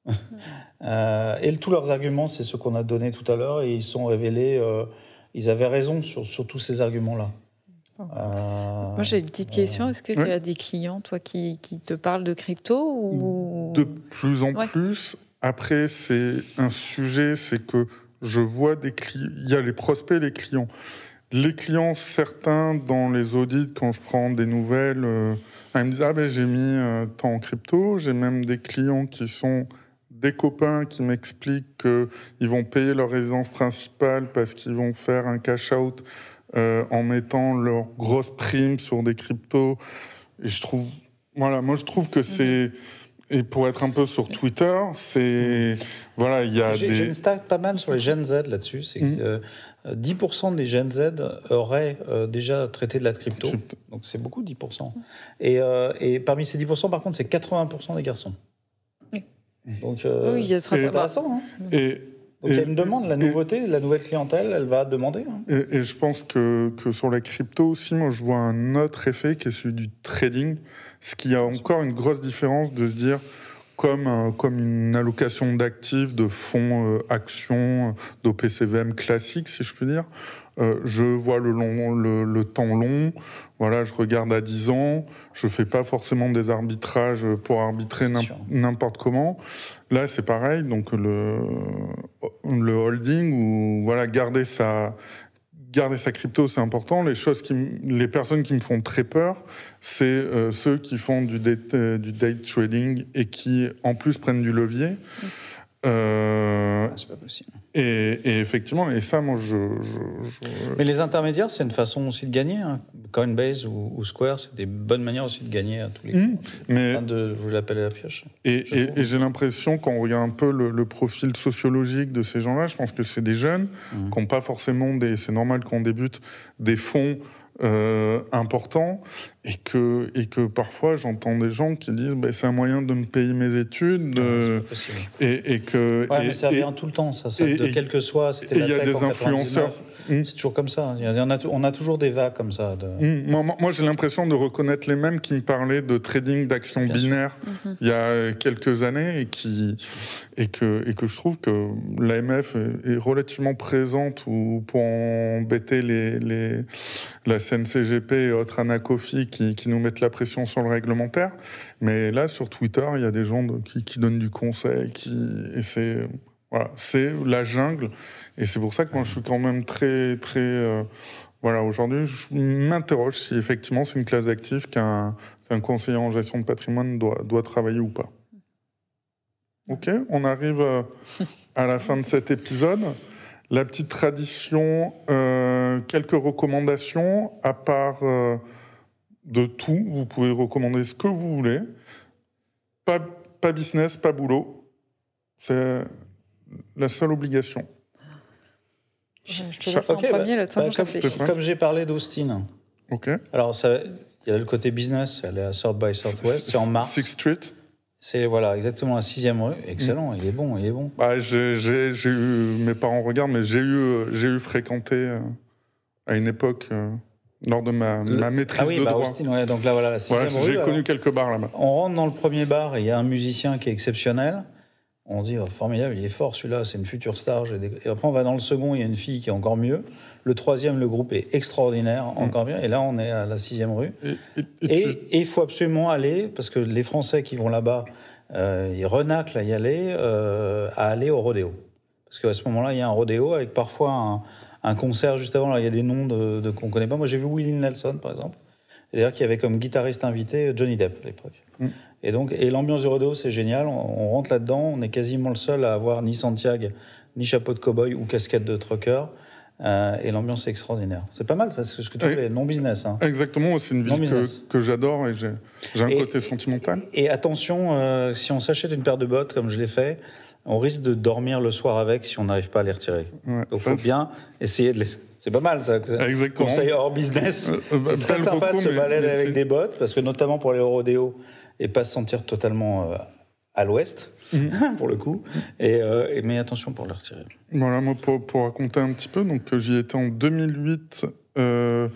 [SPEAKER 2] Euh, et tous leurs arguments, c'est ce qu'on a donné tout à l'heure, et ils sont révélés, ils avaient raison sur, sur tous ces arguments-là.
[SPEAKER 3] Moi, j'ai une petite question. Est-ce que tu as des clients, toi, qui, qui, te parlent de crypto ou...
[SPEAKER 1] De plus en plus. Après, c'est un sujet, c'est que je vois des clients, il y a les prospects et les clients. Les clients, certains dans les audits, quand je prends des nouvelles, euh, ils me disent Ah ben j'ai mis euh, tant en crypto. J'ai même des clients qui sont des copains qui m'expliquent qu'ils vont payer leur résidence principale parce qu'ils vont faire un cash-out euh, en mettant leur grosse prime sur des cryptos. Et je trouve, voilà, moi je trouve que c'est. Et pour être un peu sur Twitter, c'est. Voilà, il y a
[SPEAKER 2] J'ai
[SPEAKER 1] des.
[SPEAKER 2] j'ai une stat pas mal sur les Gen Z là-dessus. C'est que
[SPEAKER 1] Mhm.
[SPEAKER 2] euh, 10% des Gen Z auraient euh, déjà traité de la crypto. Donc c'est beaucoup, 10%. Et, euh, et parmi ces 10%, par contre, c'est 80% des garçons.
[SPEAKER 3] Oui.
[SPEAKER 2] Donc euh,
[SPEAKER 3] Oui, il
[SPEAKER 1] Et-
[SPEAKER 2] intéressant. hein.
[SPEAKER 1] Et,
[SPEAKER 2] Donc il y a
[SPEAKER 1] et-
[SPEAKER 2] une demande, la
[SPEAKER 1] et-
[SPEAKER 2] nouveauté, la nouvelle clientèle, elle va demander. hein.
[SPEAKER 1] Et, et je pense que, que sur la crypto aussi, moi, je vois un autre effet qui est celui du trading, ce qui a encore une grosse différence de se dire comme, euh, comme une allocation d'actifs, de fonds, euh, actions, euh, d'OPCVM classique, si je puis dire. Euh, je vois le, long, le, le temps long, voilà, je regarde à 10 ans, je fais pas forcément des arbitrages pour arbitrer n'importe comment. Là, c'est pareil, donc le, le holding ou voilà, garder sa, garder sa crypto, c'est important. Les choses qui, les personnes qui me font très peur, c'est euh, ceux qui font du date, euh, du date trading et qui, en plus, prennent du levier. Euh,
[SPEAKER 2] Ah, c'est pas possible.
[SPEAKER 1] et, et effectivement, et ça, moi, je. je- je-
[SPEAKER 2] Mais les intermédiaires, c'est une façon aussi de gagner. hein. Coinbase ou, ou Square, c'est des bonnes manières aussi de gagner à tous les
[SPEAKER 1] Mmh.
[SPEAKER 2] coups.
[SPEAKER 1] mais
[SPEAKER 2] de jouer l'appel à la pioche.
[SPEAKER 1] Et,
[SPEAKER 2] Je
[SPEAKER 1] et-
[SPEAKER 2] trouve.
[SPEAKER 1] et j'ai l'impression, quand on regarde un peu le, le profil sociologique de ces gens-là, je pense que c'est des jeunes
[SPEAKER 2] Mhm.
[SPEAKER 1] qui n'ont pas forcément des. C'est normal qu'on débute des fonds euh, importants et que, et que parfois j'entends des gens qui disent bah, c'est un moyen de me payer mes études
[SPEAKER 2] Ouais,
[SPEAKER 1] euh,
[SPEAKER 2] c'est pas possible.
[SPEAKER 1] et, et que.
[SPEAKER 2] Ouais,
[SPEAKER 1] et-
[SPEAKER 2] mais ça
[SPEAKER 1] et-
[SPEAKER 2] revient tout le temps, ça. ça
[SPEAKER 1] et-
[SPEAKER 2] de
[SPEAKER 1] et-
[SPEAKER 2] quel que soit, c'était
[SPEAKER 1] et il y a des
[SPEAKER 2] en
[SPEAKER 1] influenceurs.
[SPEAKER 2] 99.
[SPEAKER 1] Mm.
[SPEAKER 2] C'est toujours comme ça. Il y en a, on a toujours des vagues comme ça. de-
[SPEAKER 1] Hum, Moi, moi- moi, j'ai l'impression de reconnaître les mêmes qui me parlaient de trading d'actions binaires
[SPEAKER 3] Mhm.
[SPEAKER 1] il y a quelques années et, qui, et, que, et que je trouve que l'AMF est, est relativement présente ou pour embêter les, les, la CNCGP et autres Anacofi qui, nous mettent la pression sur le réglementaire. Mais là, sur Twitter, il y a des gens qui, donnent du conseil qui, c'est voilà, c'est la jungle. Et c'est pour ça que moi, je suis quand même très, très. euh, voilà, aujourd'hui, je m'interroge si effectivement c'est une classe d'actifs qu'un qu'un conseiller en gestion de patrimoine doit, doit travailler ou pas. Ok, on arrive euh, à la fin de cet épisode. La petite tradition, euh, quelques recommandations, à part de tout, vous pouvez recommander ce que vous voulez. Pas, pas business, pas boulot. C'est la seule obligation.
[SPEAKER 3] Je te laisse
[SPEAKER 2] Ok,
[SPEAKER 3] en premier,
[SPEAKER 2] bah,
[SPEAKER 3] le temps
[SPEAKER 2] bah, comme, comme j'ai parlé d'Austin.
[SPEAKER 1] Ok
[SPEAKER 2] Alors, ça- il y a le côté business, elle est à South by Southwest, c'est en mars.
[SPEAKER 1] Sixth Street.
[SPEAKER 2] C'est voilà, exactement la sixième rue. Excellent, il est bon, il est bon.
[SPEAKER 1] Bah, j'ai, j'ai- j'ai eu, mes parents regardent, mais j'ai eu, j'ai eu fréquenté euh, à une époque, euh, lors de ma,
[SPEAKER 2] Le-
[SPEAKER 1] ma maîtrise
[SPEAKER 2] ah oui,
[SPEAKER 1] de
[SPEAKER 2] bah,
[SPEAKER 1] droit.
[SPEAKER 2] Austin, ouais, donc là voilà, la sixième
[SPEAKER 1] Voilà,
[SPEAKER 2] rue.
[SPEAKER 1] j'ai
[SPEAKER 2] alors.
[SPEAKER 1] connu quelques bars là-bas.
[SPEAKER 2] On rentre dans le premier bar et il y a un musicien qui est exceptionnel. On se dit, oh, formidable, il est fort celui-là, c'est une future star. des- Et après, on va dans le second, il y a une fille qui est encore mieux. Le troisième, le groupe est extraordinaire, encore mieux. Et là, on est à la sixième rue.
[SPEAKER 1] Et
[SPEAKER 2] il faut absolument aller, parce que les Français qui vont là-bas, euh, ils renaclent à y aller, euh, à aller au rodéo. Parce qu'à ce moment-là, il y a un rodéo avec parfois un, un concert juste avant. Alors, il y a des noms de, de- qu'on ne connaît pas. Moi, j'ai vu Willie Nelson, par exemple. D'ailleurs, qui avait comme guitariste invité Johnny Depp à l'époque.
[SPEAKER 1] Mm.
[SPEAKER 2] Et donc, et l'ambiance du rodéo, c'est génial. On, on rentre là-dedans. On est quasiment le seul à avoir ni Santiago, ni chapeau de cow-boy ou casquette de trucker. Euh, et l'ambiance est extraordinaire. C'est pas mal, ça, c'est ce que tu fais, non business. Hein.
[SPEAKER 1] Exactement, c'est une ville que, que j'adore et j'ai, un
[SPEAKER 2] Et-
[SPEAKER 1] côté sentimental.
[SPEAKER 2] Et attention, euh, si on s'achète une paire de bottes, comme je l'ai fait, on risque de dormir le soir avec si on n'arrive pas à les retirer.
[SPEAKER 1] Ouais,
[SPEAKER 2] Donc, faut bien essayer de les. C'est pas mal, ça.
[SPEAKER 1] Exactement.
[SPEAKER 2] Conseil hors business.
[SPEAKER 1] Euh, euh,
[SPEAKER 2] c'est très sympa de se balader avec des bottes, parce que notamment pour les rodéos, et pas se sentir totalement euh, à l'ouest,
[SPEAKER 1] Mhm.
[SPEAKER 2] pour le coup. Et, euh, et- mais attention pour les retirer.
[SPEAKER 1] Voilà, moi, pour, pour raconter un petit peu, donc j'y étais en 2008, euh,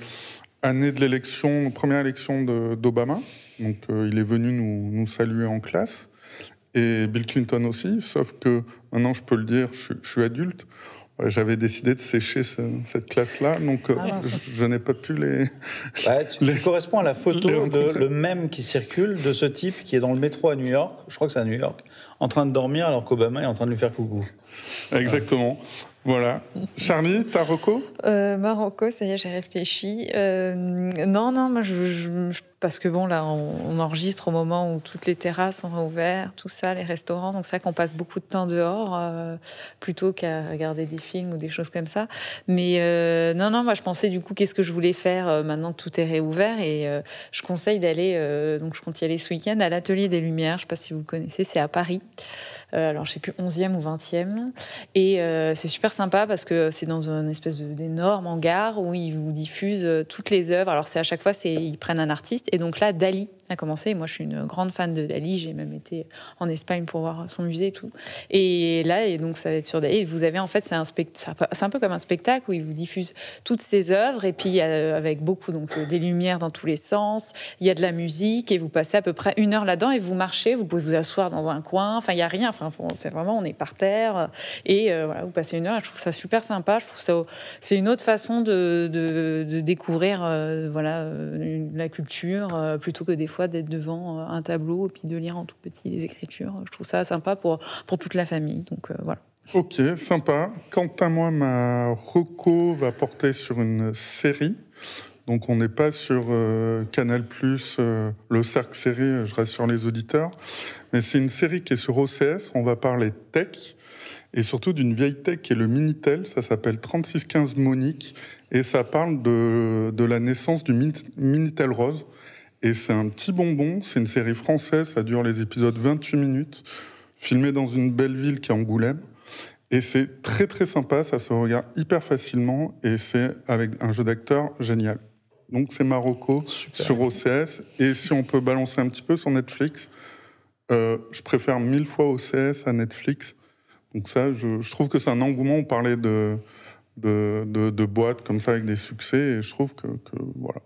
[SPEAKER 1] année de l'élection, première élection d'Obama. Donc il est venu nous, nous saluer en classe. Et Bill Clinton aussi, sauf que maintenant je peux le dire, je, suis- je suis adulte. J'avais décidé de sécher ce- cette classe-là, donc euh,
[SPEAKER 3] Ah
[SPEAKER 1] je, je n'ai pas pu les.
[SPEAKER 2] Ouais, tu,
[SPEAKER 1] Les-
[SPEAKER 2] tu corresponds à la photo
[SPEAKER 1] les
[SPEAKER 2] de
[SPEAKER 1] rencontrer.
[SPEAKER 2] le même qui circule de ce type qui est dans le métro à New York, je crois que c'est à New York, en train de dormir alors qu'Obama est en train de lui faire coucou.
[SPEAKER 1] Exactement. Voilà. Charlie, ta Rocco
[SPEAKER 3] euh, Marocco, ça y est, j'ai réfléchi. Euh, non, non, je, parce que bon, là, on, enregistre au moment où toutes les terrasses sont ouvertes, tout ça, les restaurants. Donc, c'est vrai qu'on passe beaucoup de temps dehors euh, plutôt qu'à regarder des films ou des choses comme ça. Mais euh, non, non, moi, je pensais du coup, qu'est-ce que je voulais faire maintenant que tout est réouvert. Et je conseille d'aller, donc, je compte y aller ce week-end à l'Atelier des Lumières. Je sais pas si vous connaissez, c'est à Paris. Alors, je sais plus, 11e ou 20e. Et euh, c'est super sympa parce que c'est dans une espèce d'énorme hangar où ils vous diffusent euh, toutes les œuvres. Alors, c'est à chaque fois, ils prennent un artiste. Et donc là, Dali a commencé. Moi, je suis une grande fan de Dali. J'ai même été en Espagne pour voir son musée et tout. Et là, et donc, ça va être sur Dali. Vous avez, en fait, c'est un, un peu comme un spectacle où ils vous diffusent toutes ces œuvres. Et puis, avec beaucoup, donc, des lumières dans tous les sens. Il y a de la musique et vous passez à peu près une heure là-dedans et vous marchez. Vous pouvez vous asseoir dans un coin. Enfin, il n'y a rien. Enfin, c'est vraiment, on est par terre et euh, voilà, vous passez une heure. Je trouve ça super sympa. Je trouve ça, c'est une autre façon de, découvrir, euh, voilà, euh, la culture plutôt que des d'être devant un tableau et puis de lire en tout petit les écritures. Je trouve ça sympa pour pour toute la famille. Donc voilà.
[SPEAKER 1] Ok, sympa. Quant à moi, ma reco va porter sur une série. Donc on n'est pas sur Canal+, le cercle série, je rassure les auditeurs. Mais c'est une série qui est sur OCS. On va parler tech et surtout d'une vieille tech qui est le Minitel. Ça s'appelle 3615 Monique et ça parle de, de la naissance du Minitel Rose. Et c'est un petit bonbon. C'est une série française. Ça dure les épisodes 28 minutes, filmé dans une belle ville qui est Angoulême. Et c'est très très sympa. Ça se regarde hyper facilement et c'est avec un jeu d'acteur génial. Donc c'est Marocco sur OCS. Et si on peut balancer un petit peu sur Netflix, euh, je préfère mille fois OCS à Netflix. Donc ça, je, trouve que c'est un engouement. On parlait de, de, de, boîtes comme ça avec des succès, et je trouve que, voilà,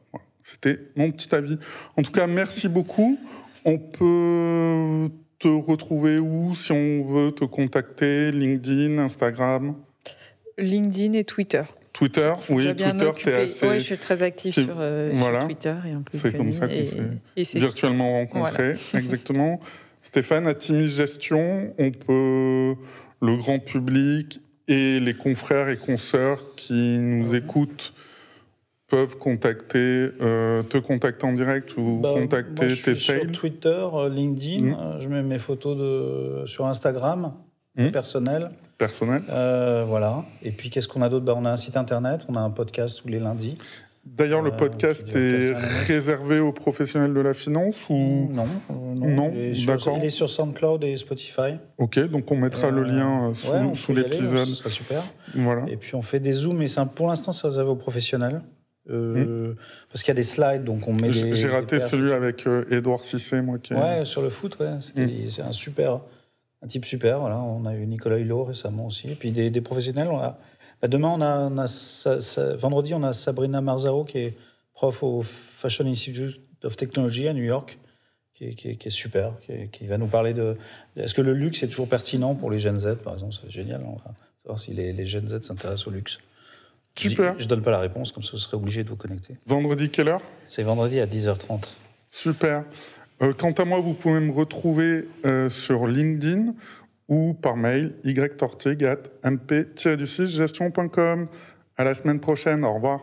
[SPEAKER 1] c'était mon petit avis. En tout cas, merci beaucoup. On peut te retrouver où si on veut te contacter? LinkedIn, Instagram?
[SPEAKER 3] LinkedIn et Twitter.
[SPEAKER 1] Twitter, oui, Twitter,
[SPEAKER 3] assez. Oui, je suis très actif sur, euh, Twitter et un peu.
[SPEAKER 1] C'est comme ça qu'on s'est virtuellement rencontrés, exactement. Stéphane, à Timis Gestion, on peut, le grand public et les confrères et consoeurs qui nous écoutent peuvent contacter, euh, te contacter en direct ou bah, contacter moi, je tes
[SPEAKER 2] suis Sur Twitter, euh, LinkedIn, mmh. euh, je mets mes photos de, sur Instagram, mmh. personnel.
[SPEAKER 1] Personnel.
[SPEAKER 2] voilà. Et puis qu'est-ce qu'on a d'autre? Bah, On a un site internet, on a un podcast tous les lundis.
[SPEAKER 1] D'ailleurs, le podcast est réservé aux professionnels de la finance ou
[SPEAKER 2] non Non, d'accord. Il est sur SoundCloud et Spotify.
[SPEAKER 1] Ok, donc on mettra le lien euh, sous, l'épisode. Ce
[SPEAKER 2] serait super. Voilà. Et puis on fait des zooms, mais pour l'instant, c'est réservé aux professionnels. Euh, hmm. Parce qu'il y a des slides, donc on met.
[SPEAKER 1] J'ai raté celui avec Edouard euh, Cissé, moi qui.
[SPEAKER 2] Ouais, sur le foot, ouais. Hmm. C'est un super, un type super. Voilà, on a eu Nicolas Hulot récemment aussi, et puis des, des professionnels. On a bah, demain, on a, vendredi, on a Sabrina Marzaro qui est prof au Fashion Institute of Technology à New York, qui est, super, qui, va nous parler de. Est-ce que le luxe est toujours pertinent pour les Gen Z, par exemple? C'est génial. On va savoir si les, les Gen Z s'intéressent au luxe.
[SPEAKER 1] Super.
[SPEAKER 2] Je, ne donne pas la réponse, comme ça, vous serez obligé de vous connecter.
[SPEAKER 1] Vendredi, quelle heure?
[SPEAKER 2] C'est vendredi à 10h30.
[SPEAKER 1] Super. Euh, quant à moi, vous pouvez me retrouver euh, sur LinkedIn ou par mail ytortig at mp-gestion.com. À la semaine prochaine, au revoir.